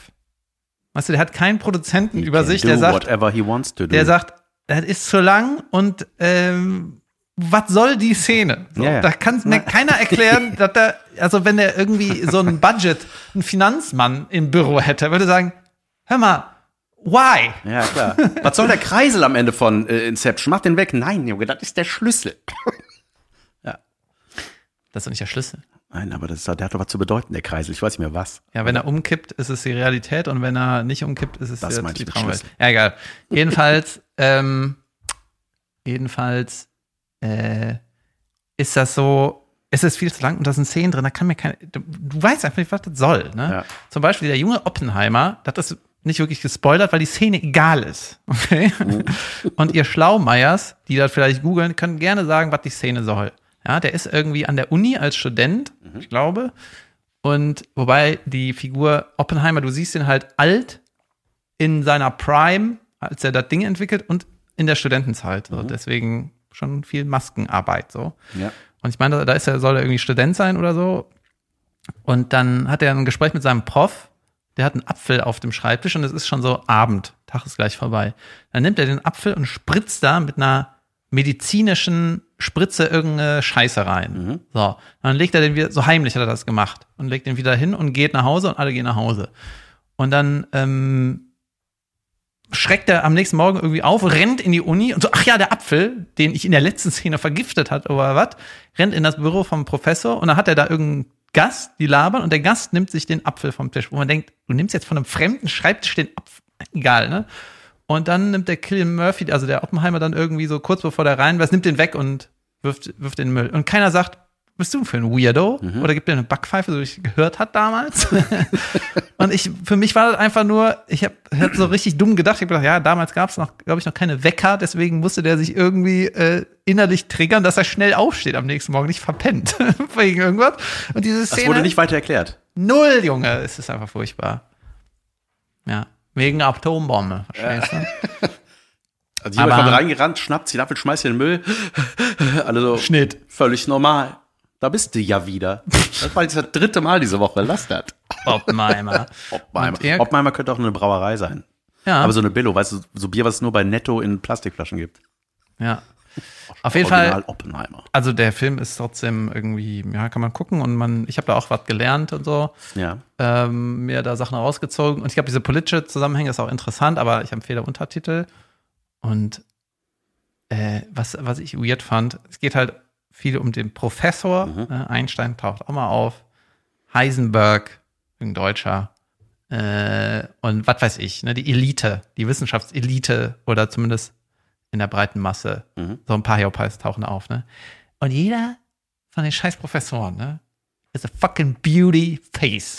Weißt du, der hat keinen Produzenten über Can sich, der sagt, whatever he wants to do. der sagt, das ist zu lang und ähm, was soll die Szene? So, Ja, ja. Da kann mir keiner erklären, dass da, also wenn er irgendwie so ein Budget, ein Finanzmann im Büro hätte, würde sagen, hör mal, why? ja, klar. Was soll der Kreisel am Ende von äh, Inception? Mach den weg. Nein, Junge, das ist der Schlüssel. Das ist doch nicht der Schlüssel. Nein, aber das der hat doch was zu bedeuten, der Kreisel. Ich weiß nicht mehr was. Ja, wenn er umkippt, ist es die Realität und wenn er nicht umkippt, ist es Das jetzt die Traumwelt. Ja, egal. Jedenfalls, ähm, jedenfalls äh, ist das so, es ist viel zu lang und da sind Szenen drin, da kann mir kein, du, du weißt einfach nicht, was das soll. Ne? Ja. Zum Beispiel der junge Oppenheimer, das ist nicht wirklich gespoilert, weil die Szene egal ist. Okay? Und ihr Schlaumeiers, die das vielleicht googeln, können gerne sagen, was die Szene soll. Ja, der ist irgendwie an der Uni als Student, ich glaube. Und wobei die Figur Oppenheimer, du siehst ihn halt alt in seiner Prime, als er das Ding entwickelt und in der Studentenzeit. So. Deswegen schon viel Maskenarbeit so. Ja. Und ich meine, da ist er, soll er irgendwie Student sein oder so. Und dann hat er ein Gespräch mit seinem Prof, der hat einen Apfel auf dem Schreibtisch und es ist schon so Abend, Tag ist gleich vorbei. Dann nimmt er den Apfel und spritzt da mit einer medizinischen Spritze irgendeine Scheiße rein. So, dann legt er den wieder, so heimlich hat er das gemacht und legt den wieder hin und geht nach Hause und alle gehen nach Hause. Und dann ähm, schreckt er am nächsten Morgen irgendwie auf, rennt in die Uni und so, ach ja, der Apfel, den ich in der letzten Szene vergiftet hat oder was, rennt in das Büro vom Professor und dann hat er da irgendeinen Gast, die labern und der Gast nimmt sich den Apfel vom Tisch, wo man denkt, du nimmst jetzt von einem fremden Schreibtisch den Apfel, egal, ne? Und dann nimmt der Killian Murphy, also der Oppenheimer dann irgendwie so kurz bevor der rein was, nimmt den weg und wirft, wirft den Müll. Und keiner sagt, bist du für ein Weirdo? Oder gibt dir eine Backpfeife, so wie ich gehört hat damals? und ich, für mich war das einfach nur, ich habe hab so richtig dumm gedacht. Ich habe gedacht, ja, damals gab es noch, glaube ich, noch keine Wecker, deswegen musste der sich irgendwie äh, innerlich triggern, dass er schnell aufsteht am nächsten Morgen, nicht verpennt wegen irgendwas. Und diese Das Szene, wurde nicht weiter erklärt. null, Junge, es ist einfach furchtbar. Ja, wegen Atombombe, verstehst du? Also jemand kommt reingerannt, schnappt sich den Apfel, schmeißt in den Müll. Alle so, Schnitt. völlig normal. Da bist du ja wieder. Das war jetzt das dritte Mal diese Woche. Lass das. Oppenheimer. Oppenheimer. Und er- Oppenheimer könnte auch eine Brauerei sein. Ja, Aber so eine Billo, weißt du, so Bier, was es nur bei Netto in Plastikflaschen gibt. ja. Auf jeden Original Fall, Oppenheimer. also der Film ist trotzdem irgendwie, ja, kann man gucken und man, ich habe da auch was gelernt und so, Ja. ähm, mir da Sachen rausgezogen. Und ich glaube, diese politische Zusammenhänge ist auch interessant, aber ich empfehle Untertitel. Und äh, was, was ich weird fand, es geht halt viel um den Professor, äh, Einstein taucht auch mal auf, Heisenberg, ein Deutscher, äh, und was weiß ich, ne, die Elite, die Wissenschaftselite oder zumindest in der breiten Masse, so ein paar Hiopies tauchen auf, ne? Und jeder von den scheiß Professoren, ne, is a fucking beauty face.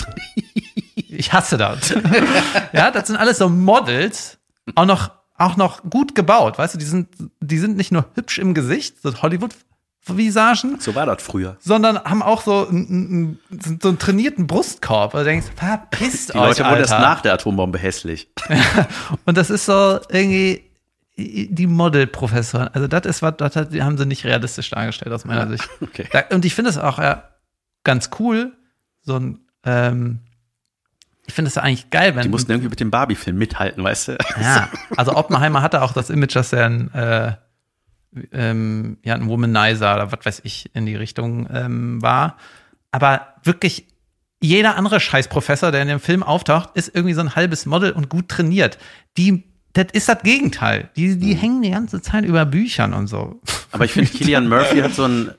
ich hasse das. ja, das sind alles so Models, auch noch, auch noch gut gebaut, weißt du, die sind, die sind nicht nur hübsch im Gesicht, so Hollywood-Visagen, So war das früher. sondern haben auch so einen, so einen trainierten Brustkorb. Du denkst, verpisst Die euch, Leute wurden erst nach der Atombombe hässlich. Und das ist so irgendwie die Model-Professoren. Also das ist was, das haben sie nicht realistisch dargestellt aus meiner Sicht. okay. Und ich finde es auch ja, ganz cool, so ein, ähm, ich finde es ja eigentlich geil, wenn Die mussten irgendwie mit dem Barbie-Film mithalten, weißt du? ja, also Oppenheimer hatte auch das Image, dass er ein, äh, ähm, ja, ein Womanizer oder was weiß ich in die Richtung ähm, war. Aber wirklich jeder andere Scheißprofessor, der in dem Film auftaucht, ist irgendwie so ein halbes Model und gut trainiert. Die, das ist das Gegenteil. Die, die hängen die ganze Zeit über Büchern und so. Aber ich finde, Killian Murphy hat so ein,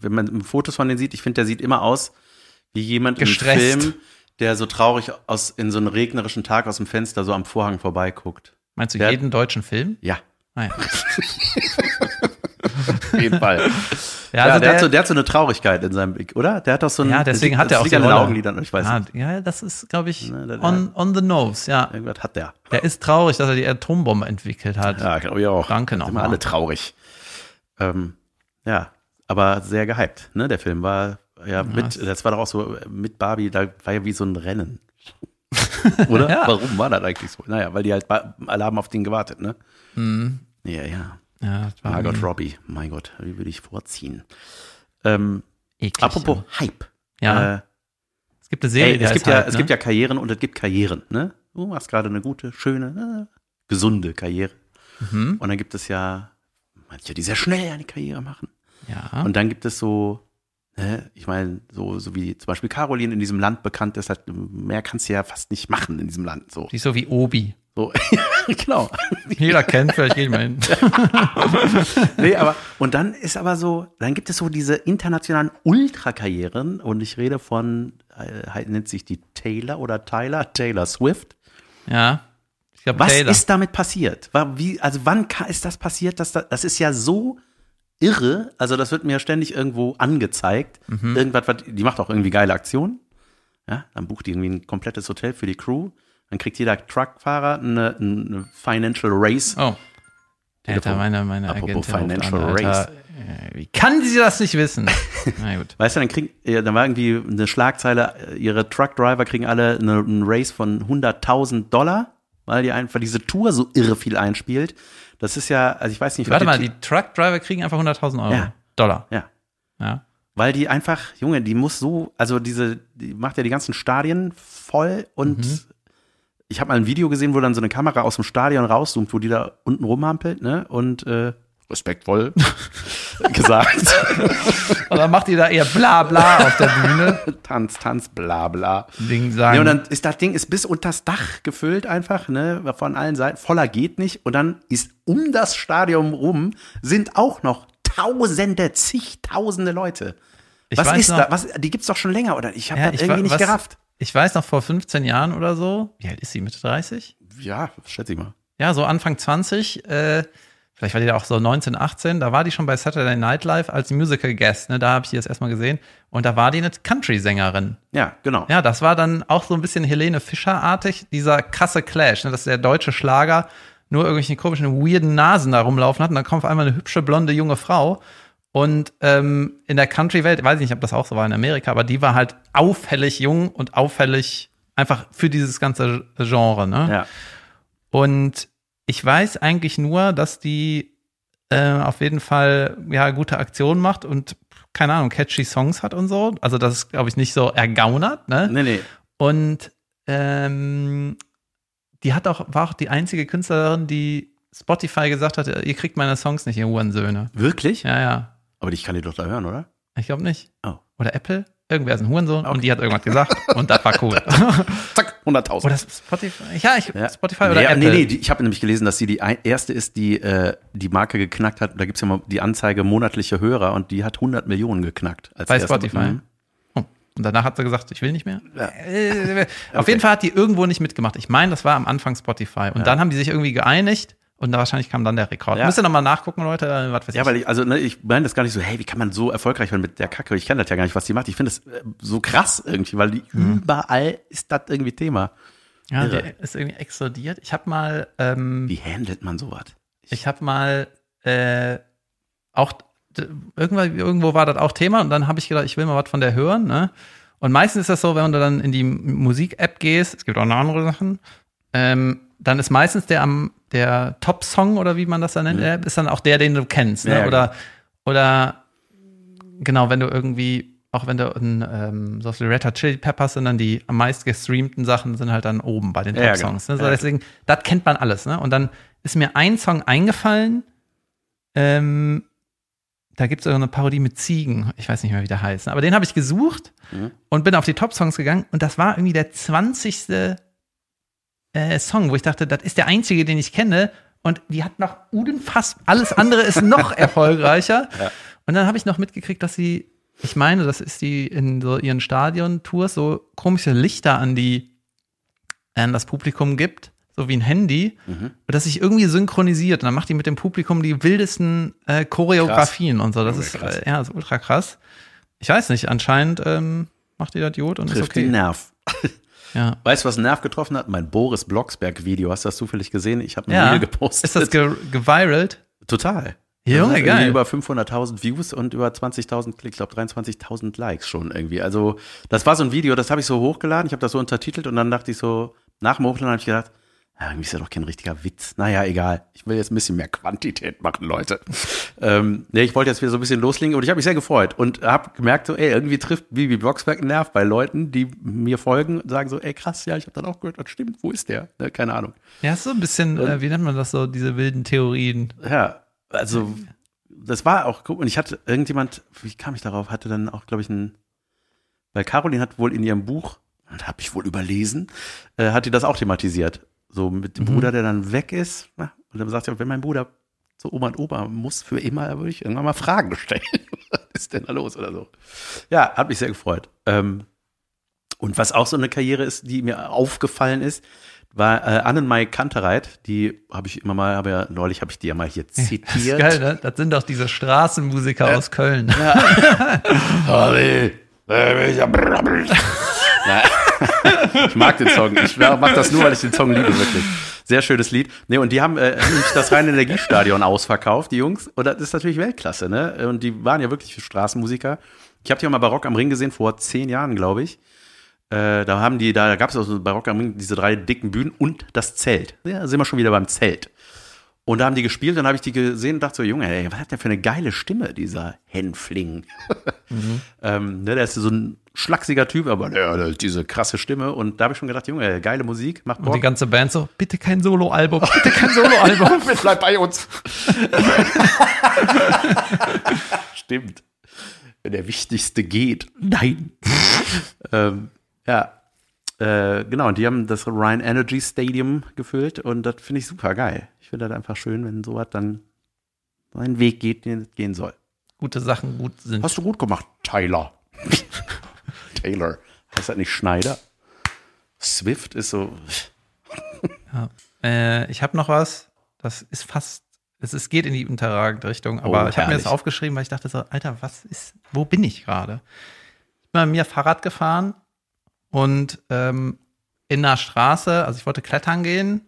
wenn man Fotos von dem sieht, ich finde, der sieht immer aus wie jemand Gestresst. im Film, der so traurig aus, in so einem regnerischen Tag aus dem Fenster so am Vorhang vorbeiguckt. Meinst du Der- jeden deutschen Film? Ja, Nein. auf jeden Fall. Ja, Ja, also der, hat der, so, der hat so eine Traurigkeit in seinem Blick, oder? Der hat doch so ein, ja deswegen das hat er auch Rolle. Augenlidern, ich weiß ja, nicht. ja, das ist, glaube ich, Ne, der- on, on the nose, ja. Irgendwas hat der. Der ist traurig, dass er die Atombombe entwickelt hat. Ja, glaube ich auch. Danke Sind nochmal. Immer alle traurig. Ähm, ja, aber sehr gehypt, ne? Der Film war ja mit, das war doch auch so mit Barbie, da war ja wie so ein Rennen. Oder? Ja. Warum war das eigentlich so? Naja, weil die halt alle haben auf den gewartet, ne? Ja, ja. Ja, Margot Robbie, mein Gott, wie würde ich vorziehen? Ähm, eklig. apropos Hype. Ja. Äh, es gibt eine Serie, ey, es, gibt ja, es ne? gibt ja Karrieren und es gibt Karrieren, ne? Du machst gerade eine gute, schöne, äh, gesunde Karriere. Mhm. Und dann gibt es ja manche, die sehr schnell eine Karriere machen. ja. Und dann gibt es so, ne, ich meine, so, so wie zum Beispiel Caroline in diesem Land bekannt ist, halt, mehr kannst du ja fast nicht machen in diesem Land. So, die ist so wie Obi. So genau. Jeder kennt, vielleicht geht mal hin. Nee, aber, und dann ist aber so, dann gibt es so diese internationalen Ultrakarrieren und ich rede von, äh, halt nennt sich die Taylor oder Tyler, Taylor Swift. Ja. Ich glaube, Was Taylor. ist damit passiert? War, wie, also wann ist das passiert? Dass da, das ist ja so irre. Also das wird mir ständig irgendwo angezeigt. Mhm. Irgendwas, was, die macht auch irgendwie geile Aktionen. Ja, dann bucht die irgendwie ein komplettes Hotel für die Crew. Dann kriegt jeder Truckfahrer eine, eine Financial Race. Oh. Alter, meine, meine Apropos Agentin Financial an. Race. Äh, Wie kann sie das nicht wissen? Na gut. Weißt du, dann kriegt, ja, dann war irgendwie eine Schlagzeile, äh, ihre Truckdriver kriegen alle eine, einen Race von 100.000 Dollar, weil die einfach diese Tour so irre viel einspielt. Das ist ja, also ich weiß nicht, Warte mal, die Truckdriver kriegen einfach 100.000 Euro. Ja. Dollar. ja. Ja. weil die einfach, Junge, die muss so, also diese, die macht ja die ganzen Stadien voll und Mhm. Ich habe mal ein Video gesehen, wo dann so eine Kamera aus dem Stadion rauszoomt, wo die da unten rumhampelt, ne? Und äh, respektvoll gesagt. Und dann macht die da eher bla bla auf der Bühne. Tanz, Tanz, bla bla. Ding sagen. Ja, und dann ist das Ding ist bis unters Dach gefüllt einfach, ne, von allen Seiten. Voller geht nicht. Und dann ist um das Stadion rum sind auch noch Tausende, zigtausende Leute. Ich was ist noch- da? Was, die gibt's doch schon länger, oder? Ich habe Ja, das irgendwie wa- nicht was- gerafft. Ich weiß noch vor 15 Jahren oder so. Wie alt ist sie? Mitte 30? Ja, schätze ich mal. Ja, so Anfang 20. Äh, vielleicht war die da auch so 19, 18. Da war die schon bei Saturday Night Live als Musical Guest. Ne? Da habe ich die jetzt erstmal gesehen. Und da war die eine Country-Sängerin. Ja, genau. Ja, das war dann auch so ein bisschen Helene Fischer-artig, dieser krasse Clash, ne, dass der deutsche Schlager nur irgendwelche komischen, weirden Nasen da rumlaufen hat und dann kommt auf einmal eine hübsche, blonde, junge Frau. Und ähm, in der Country-Welt, weiß ich nicht, ob das auch so war in Amerika, aber die war halt auffällig jung und auffällig einfach für dieses ganze Genre. Ne? Ja. Und ich weiß eigentlich nur, dass die äh, auf jeden Fall ja gute Aktionen macht und keine Ahnung, catchy Songs hat und so. Also das ist, glaube ich, nicht so ergaunert, ne? Nee, nee. Und ähm, die hat auch, war auch die einzige Künstlerin, die Spotify gesagt hat, ihr kriegt meine Songs nicht, ihr Hurensöhne. Wirklich? Ja, ja. Aber ich kann die doch da hören, oder? Ich glaube nicht. Oh. Oder Apple? Irgendwer ist ein Hurensohn und die hat irgendwas gesagt und das war cool. Zack, 100.000. oder Spotify? Ja, ich, Ja. Spotify oder nee, Apple. Nee, nee, ich habe nämlich gelesen, dass sie die erste ist, die äh, die Marke geknackt hat. Da gibt's ja mal die Anzeige monatliche Hörer und die hat 100 Millionen geknackt. Als Bei erste. Spotify. Mhm. Oh. Und danach hat sie gesagt, ich will nicht mehr. Ja. Äh, Auf Okay. jeden Fall hat die irgendwo nicht mitgemacht. Ich meine, das war am Anfang Spotify. Und dann haben die sich irgendwie geeinigt und da wahrscheinlich kam dann der Rekord. Ja. Müsst ihr nochmal nachgucken, Leute. äh, Was weiß Ja, ich. weil ich, also ne, ich meine das gar nicht so, hey, wie kann man so erfolgreich werden mit der Kacke? Ich kenne das ja gar nicht, was die macht. Ich finde das äh, so krass irgendwie, weil die überall ist das irgendwie Thema. ja, irre. der ist irgendwie explodiert. Ich habe mal, ähm, Wie handelt man sowas? ich habe mal äh, auch irgendwann, irgendwo war das auch Thema und dann habe ich gedacht, ich will mal was von der hören. Ne? Und meistens ist das so, wenn du dann in die Musik-App gehst, es gibt auch noch andere Sachen, ähm, dann ist meistens der am der Top-Song oder wie man das dann nennt, äh, ist dann auch der, den du kennst. Ne? Ja, oder, oder genau, wenn du irgendwie, auch wenn du in ähm, so wie Red Hot Chili Peppers sind dann die am meist gestreamten Sachen sind halt dann oben bei den ja, Top-Songs. genau. Ne? So deswegen, das kennt man alles. Ne? Und dann ist mir ein Song eingefallen, ähm, da gibt es eine Parodie mit Ziegen. Ich weiß nicht mehr, wie der heißt. Aber den habe ich gesucht Mhm. und bin auf die Top-Songs gegangen. Und das war irgendwie der 20. Äh, Song, wo ich dachte, das ist der einzige, den ich kenne. Und die hat noch unfassbar, alles andere ist noch erfolgreicher. Ja. Und dann habe ich noch mitgekriegt, dass sie, ich meine, das ist die in so ihren Stadion-Tours so komische Lichter an die, an das Publikum gibt, so wie ein Handy, Mhm. das sich irgendwie synchronisiert. Und dann macht die mit dem Publikum die wildesten äh, Choreografien und so. Das ist krass. äh, ja so ultra krass. Ich weiß nicht, anscheinend ähm, macht die das gut und Trifft ist okay. den Nerv. Ja. Weißt du, was einen Nerv getroffen hat? Mein Boris Blocksberg-Video. Hast du das zufällig gesehen? Ich habe ein Ja. Reel gepostet. Ist das ge gewiralt? Total. Junge, irgendwie geil. Über 500.000 Views und über 20.000 Klicks, ich glaube 23.000 Likes schon irgendwie. Also das war so ein Video, das habe ich so hochgeladen, ich habe das so untertitelt und dann dachte ich so, nach dem Hochladen habe ich gedacht, ja, irgendwie ist ja doch kein richtiger Witz. Naja, egal. Ich will jetzt ein bisschen mehr Quantität machen, Leute. ähm, nee, ich wollte jetzt wieder so ein bisschen loslegen und ich habe mich sehr gefreut und habe gemerkt, so, ey, irgendwie trifft Bibi Blocksberg einen Nerv bei Leuten, die mir folgen und sagen so, ey, krass, ja, ich habe dann auch gehört, das stimmt, wo ist der? Ne, keine Ahnung. Ja, ist so ein bisschen, äh, wie nennt man das so, diese wilden Theorien. Ja, also das war auch guck, und ich hatte irgendjemand, wie kam ich darauf, hatte dann auch, glaube ich, ein, weil Caroline hat wohl in ihrem Buch, und habe ich wohl überlesen, äh, hat die das auch thematisiert. So mit dem Mhm. Bruder, der dann weg ist. Na, Und dann sagt sie, wenn mein Bruder so Oma und Opa muss für immer, würde ich irgendwann mal Fragen stellen. Was ist denn da los oder so? Ja, hat mich sehr gefreut. Ähm, und was auch so eine Karriere ist, die mir aufgefallen ist, war äh, Annenmai Kantereit. Die habe ich immer mal, habe ja neulich habe ich die ja mal hier Das ist zitiert. geil, ne? Das sind doch diese Straßenmusiker aus Köln. Ja. Ich mag den Song. Ich mach das nur, weil ich den Song liebe, wirklich. Sehr schönes Lied. Nee, und die haben äh, das reine Energiestadion ausverkauft, die Jungs. Und das ist natürlich Weltklasse, ne? Und die waren ja wirklich Straßenmusiker. Ich habe die auch mal Barock am Ring gesehen, vor zehn Jahren, glaube ich. Äh, da haben die, da gab es auch so Barock am Ring, diese drei dicken Bühnen und das Zelt. Ja, sind wir schon wieder beim Zelt. Und da haben die gespielt, dann habe ich die gesehen und dachte so, Junge, ey, was hat der für eine geile Stimme, dieser Henfling. ähm, ne, der ist so ein schlachsiger Typ, aber hat diese krasse Stimme. Und da habe ich schon gedacht, Junge, geile Musik, macht Und Bock. die ganze Band so, bitte kein Soloalbum, bitte kein Soloalbum. Bleib bei uns. Stimmt. Wenn der Wichtigste geht. Nein. ähm, ja. Äh, genau, und die haben das Ryan Energy Stadium gefüllt und das finde ich super geil. Ich finde das einfach schön, wenn sowas dann seinen Weg geht, den es gehen soll. Gute Sachen gut sind. Hast du gut gemacht, Tyler. Taylor. Heißt das nicht Schneider? Swift ist so. Äh, ich habe noch was, das ist fast, es ist, geht in die unterragende Richtung, aber Oh, ich habe mir das aufgeschrieben, weil ich dachte so, Alter, was ist, wo bin ich gerade? Ich bin bei mir Fahrrad gefahren und ähm, in der Straße, also ich wollte klettern gehen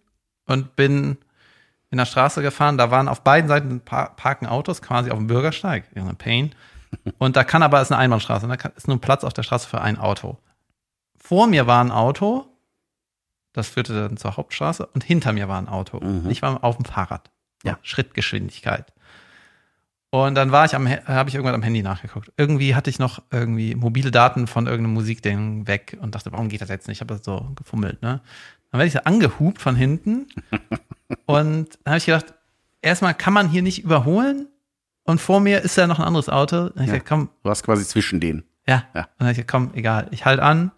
und bin in der Straße gefahren, da waren auf beiden Seiten pa parken Autos, quasi auf dem Bürgersteig, ja, Pain. Und da kann aber, ist eine Einbahnstraße, da ist nur Platz auf der Straße für ein Auto. Vor mir war ein Auto, das führte dann zur Hauptstraße und hinter mir war ein Auto. Mhm. Ich war auf dem Fahrrad. Ja, Ja. Schrittgeschwindigkeit. Und dann war ich am, habe ich irgendwann am Handy nachgeguckt. Irgendwie hatte ich noch irgendwie mobile Daten von irgendeinem Musikding weg und dachte, warum geht das jetzt nicht? Ich habe das so gefummelt, ne? Dann werde ich so angehupt von hinten und dann habe ich gedacht, erstmal kann man hier nicht überholen und vor mir ist ja noch ein anderes Auto. Dann habe ich Ja. gesagt, komm, Du warst quasi zwischen denen. ja. Ja. Und dann hab ich gesagt, komm, egal. Ich halte an,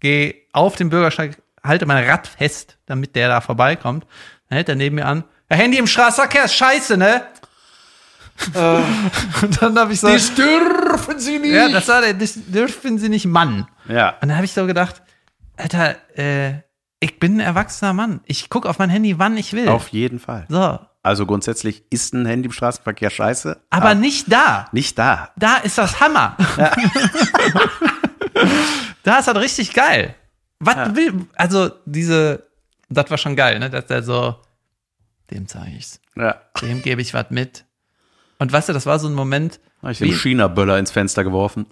gehe auf den Bürgersteig, halte mein Rad fest, damit der da vorbeikommt. Dann hält er neben mir an. Ja, Handy im Straßenverkehr ist scheiße, ne? und dann habe ich so. Das dürfen sie nicht. ja, das war der, das dürfen sie nicht, Mann. Ja. Und dann habe ich so gedacht, Alter, äh, ich bin ein erwachsener Mann. Ich gucke auf mein Handy, wann ich will. Auf jeden Fall. so. Also grundsätzlich ist ein Handy im Straßenverkehr scheiße. Aber nicht da. nicht da. Da ist das Hammer. da ist das richtig geil. Was will, also diese, das war schon geil, ne? Dass der so, dem zeige ich's, Ja. dem gebe ich was mit. Und weißt du, das war so ein Moment, Habe ich den China-Böller ins Fenster geworfen.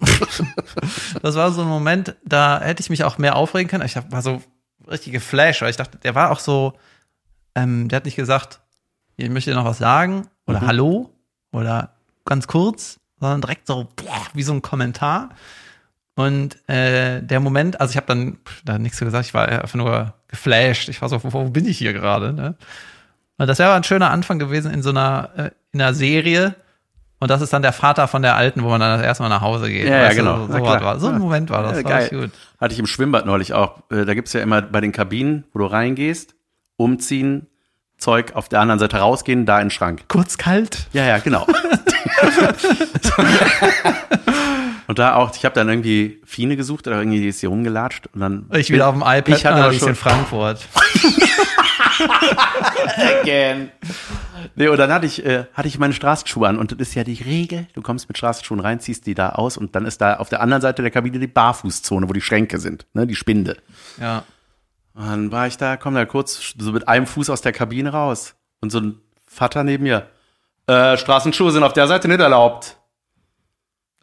das war so ein Moment, da hätte ich mich auch mehr aufregen können. Ich war so richtig geflasht, weil ich dachte, der war auch so, ähm, der hat nicht gesagt, ich möchte noch was sagen oder Hallo oder ganz kurz, sondern direkt so wie so ein Kommentar. Und äh, der Moment, also ich habe dann da nichts so gesagt, ich war einfach nur geflasht. Ich war so, wo, wo bin ich hier gerade? Ne? Und das wäre aber ein schöner Anfang gewesen in so einer, äh, in einer Serie. Und das ist dann der Vater von der Alten, wo man dann das erste Mal nach Hause geht. Ja, ja, genau. So, so, war. so ein Ja. Moment war das. Ja, war geil. richtig gut. Hatte ich im Schwimmbad neulich auch. Äh, Da gibt's ja immer bei den Kabinen, wo du reingehst, umziehen, Zeug auf der anderen Seite rausgehen, da in den Schrank. Kurz kalt. Ja, ja, genau. und da auch, ich habe dann irgendwie Fine gesucht oder irgendwie die ist hier rumgelatscht und dann. Ich wieder auf dem iPad, Ich hatte ah, ist schon- in Frankfurt. again. Nee, und dann hatte ich, äh, hatte ich meine Straßenschuhe an und das ist ja die Regel. Du kommst mit Straßenschuhen rein, ziehst die da aus und dann ist da auf der anderen Seite der Kabine die Barfußzone, wo die Schränke sind, ne, die Spinde. Ja. Und dann war ich da, komm da kurz so mit einem Fuß aus der Kabine raus und so ein Vater neben mir. Äh, Straßenschuhe sind auf der Seite nicht erlaubt.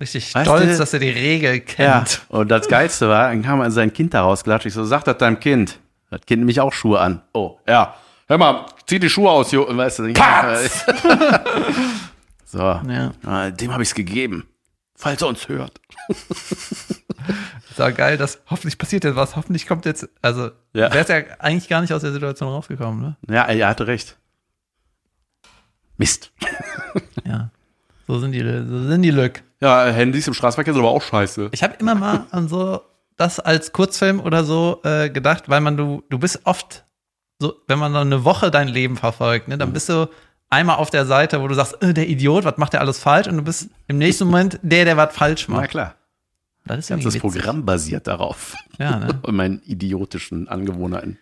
Richtig Weißt stolz, du- dass er die Regel Ja. kennt. Und das Geilste war, dann kam er sein Kind da rausgelatscht. Ich so, sag das deinem Kind. Das Kind nämlich auch Schuhe an. Oh, ja. Hör mal, zieh die Schuhe aus, Jo. Weißt du, Katz! so. Ja. Ah, Dem habe ich's gegeben. Falls er uns hört. Auch geil, dass hoffentlich passiert jetzt was. Hoffentlich kommt jetzt, also Ja. wär's ja eigentlich gar nicht aus der Situation rausgekommen, ne? Ja, er hatte recht. Mist. Ja. So sind die, so sind die Lück. Ja, Handys im Straßenverkehr sind aber auch scheiße. Ich habe immer mal an so das als Kurzfilm oder so äh, gedacht, weil man du du bist oft so, wenn man so eine Woche dein Leben verfolgt, ne, dann bist du einmal auf der Seite, wo du sagst, äh, der Idiot, was macht der alles falsch? Und du bist im nächsten Moment der, der was falsch Na macht. klar. Das ist Ganzes irgendwie witzig. Programm basiert darauf. Ja, ne? Und meinen idiotischen Angewohnheiten.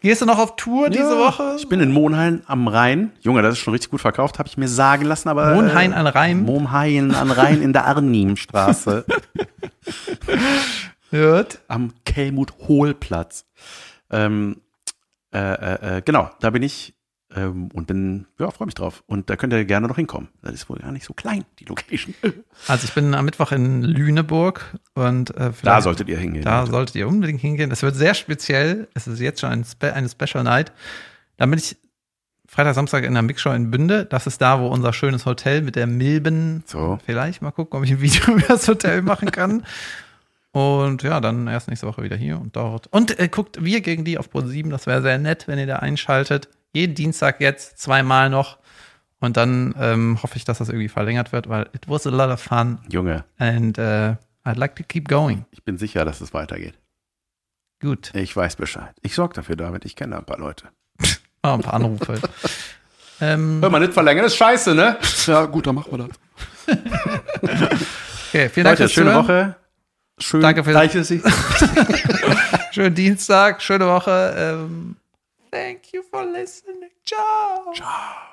Gehst du noch auf Tour diese Ja, Woche? Ich bin in Monhain am Rhein. Junge, das ist schon richtig gut verkauft, habe ich mir sagen lassen, aber. Monhain äh, an Rhein? Monhain an Rhein in der Arnimstraße. Hört. am Kelmut-Hohl-Platz. Ähm, äh, äh, äh, genau, da bin ich ähm, und bin, ja, freue mich drauf. Und da könnt ihr gerne noch hinkommen. Das ist wohl gar nicht so klein, die Location. Also ich bin am Mittwoch in Lüneburg und äh, Da solltet ihr hingehen. Da solltet ihr unbedingt hingehen. Es wird sehr speziell. Es ist jetzt schon ein Spe eine Special Night. Damit ich Freitag, Samstag in der Mixshow in Bünde. Das ist da, wo unser schönes Hotel mit der Milben. So. Vielleicht mal gucken, ob ich ein Video über das Hotel machen kann. Und ja, dann erst nächste Woche wieder hier und dort. Und äh, guckt wir gegen die auf Pro 7. Das wäre sehr nett, wenn ihr da einschaltet. Jeden Dienstag jetzt zweimal noch. Und dann ähm, hoffe ich, dass das irgendwie verlängert wird, weil it was a lot of fun Junge, and uh, I'd like to keep going. ich bin sicher, dass es weitergeht. Gut. Ich weiß Bescheid. Ich sorge dafür, David. Ich kenne da ein paar Leute. Ah, ein paar Anrufe. ähm, Hör mal, nicht verlängern ist scheiße, ne? Ja, gut, dann machen wir das. okay, vielen Dank Leute, fürs schöne Zuhören. Woche. Schön. Danke für Gleiche sich. schönen Dienstag, schöne Woche. Ähm, thank you for listening. Ciao. Ciao.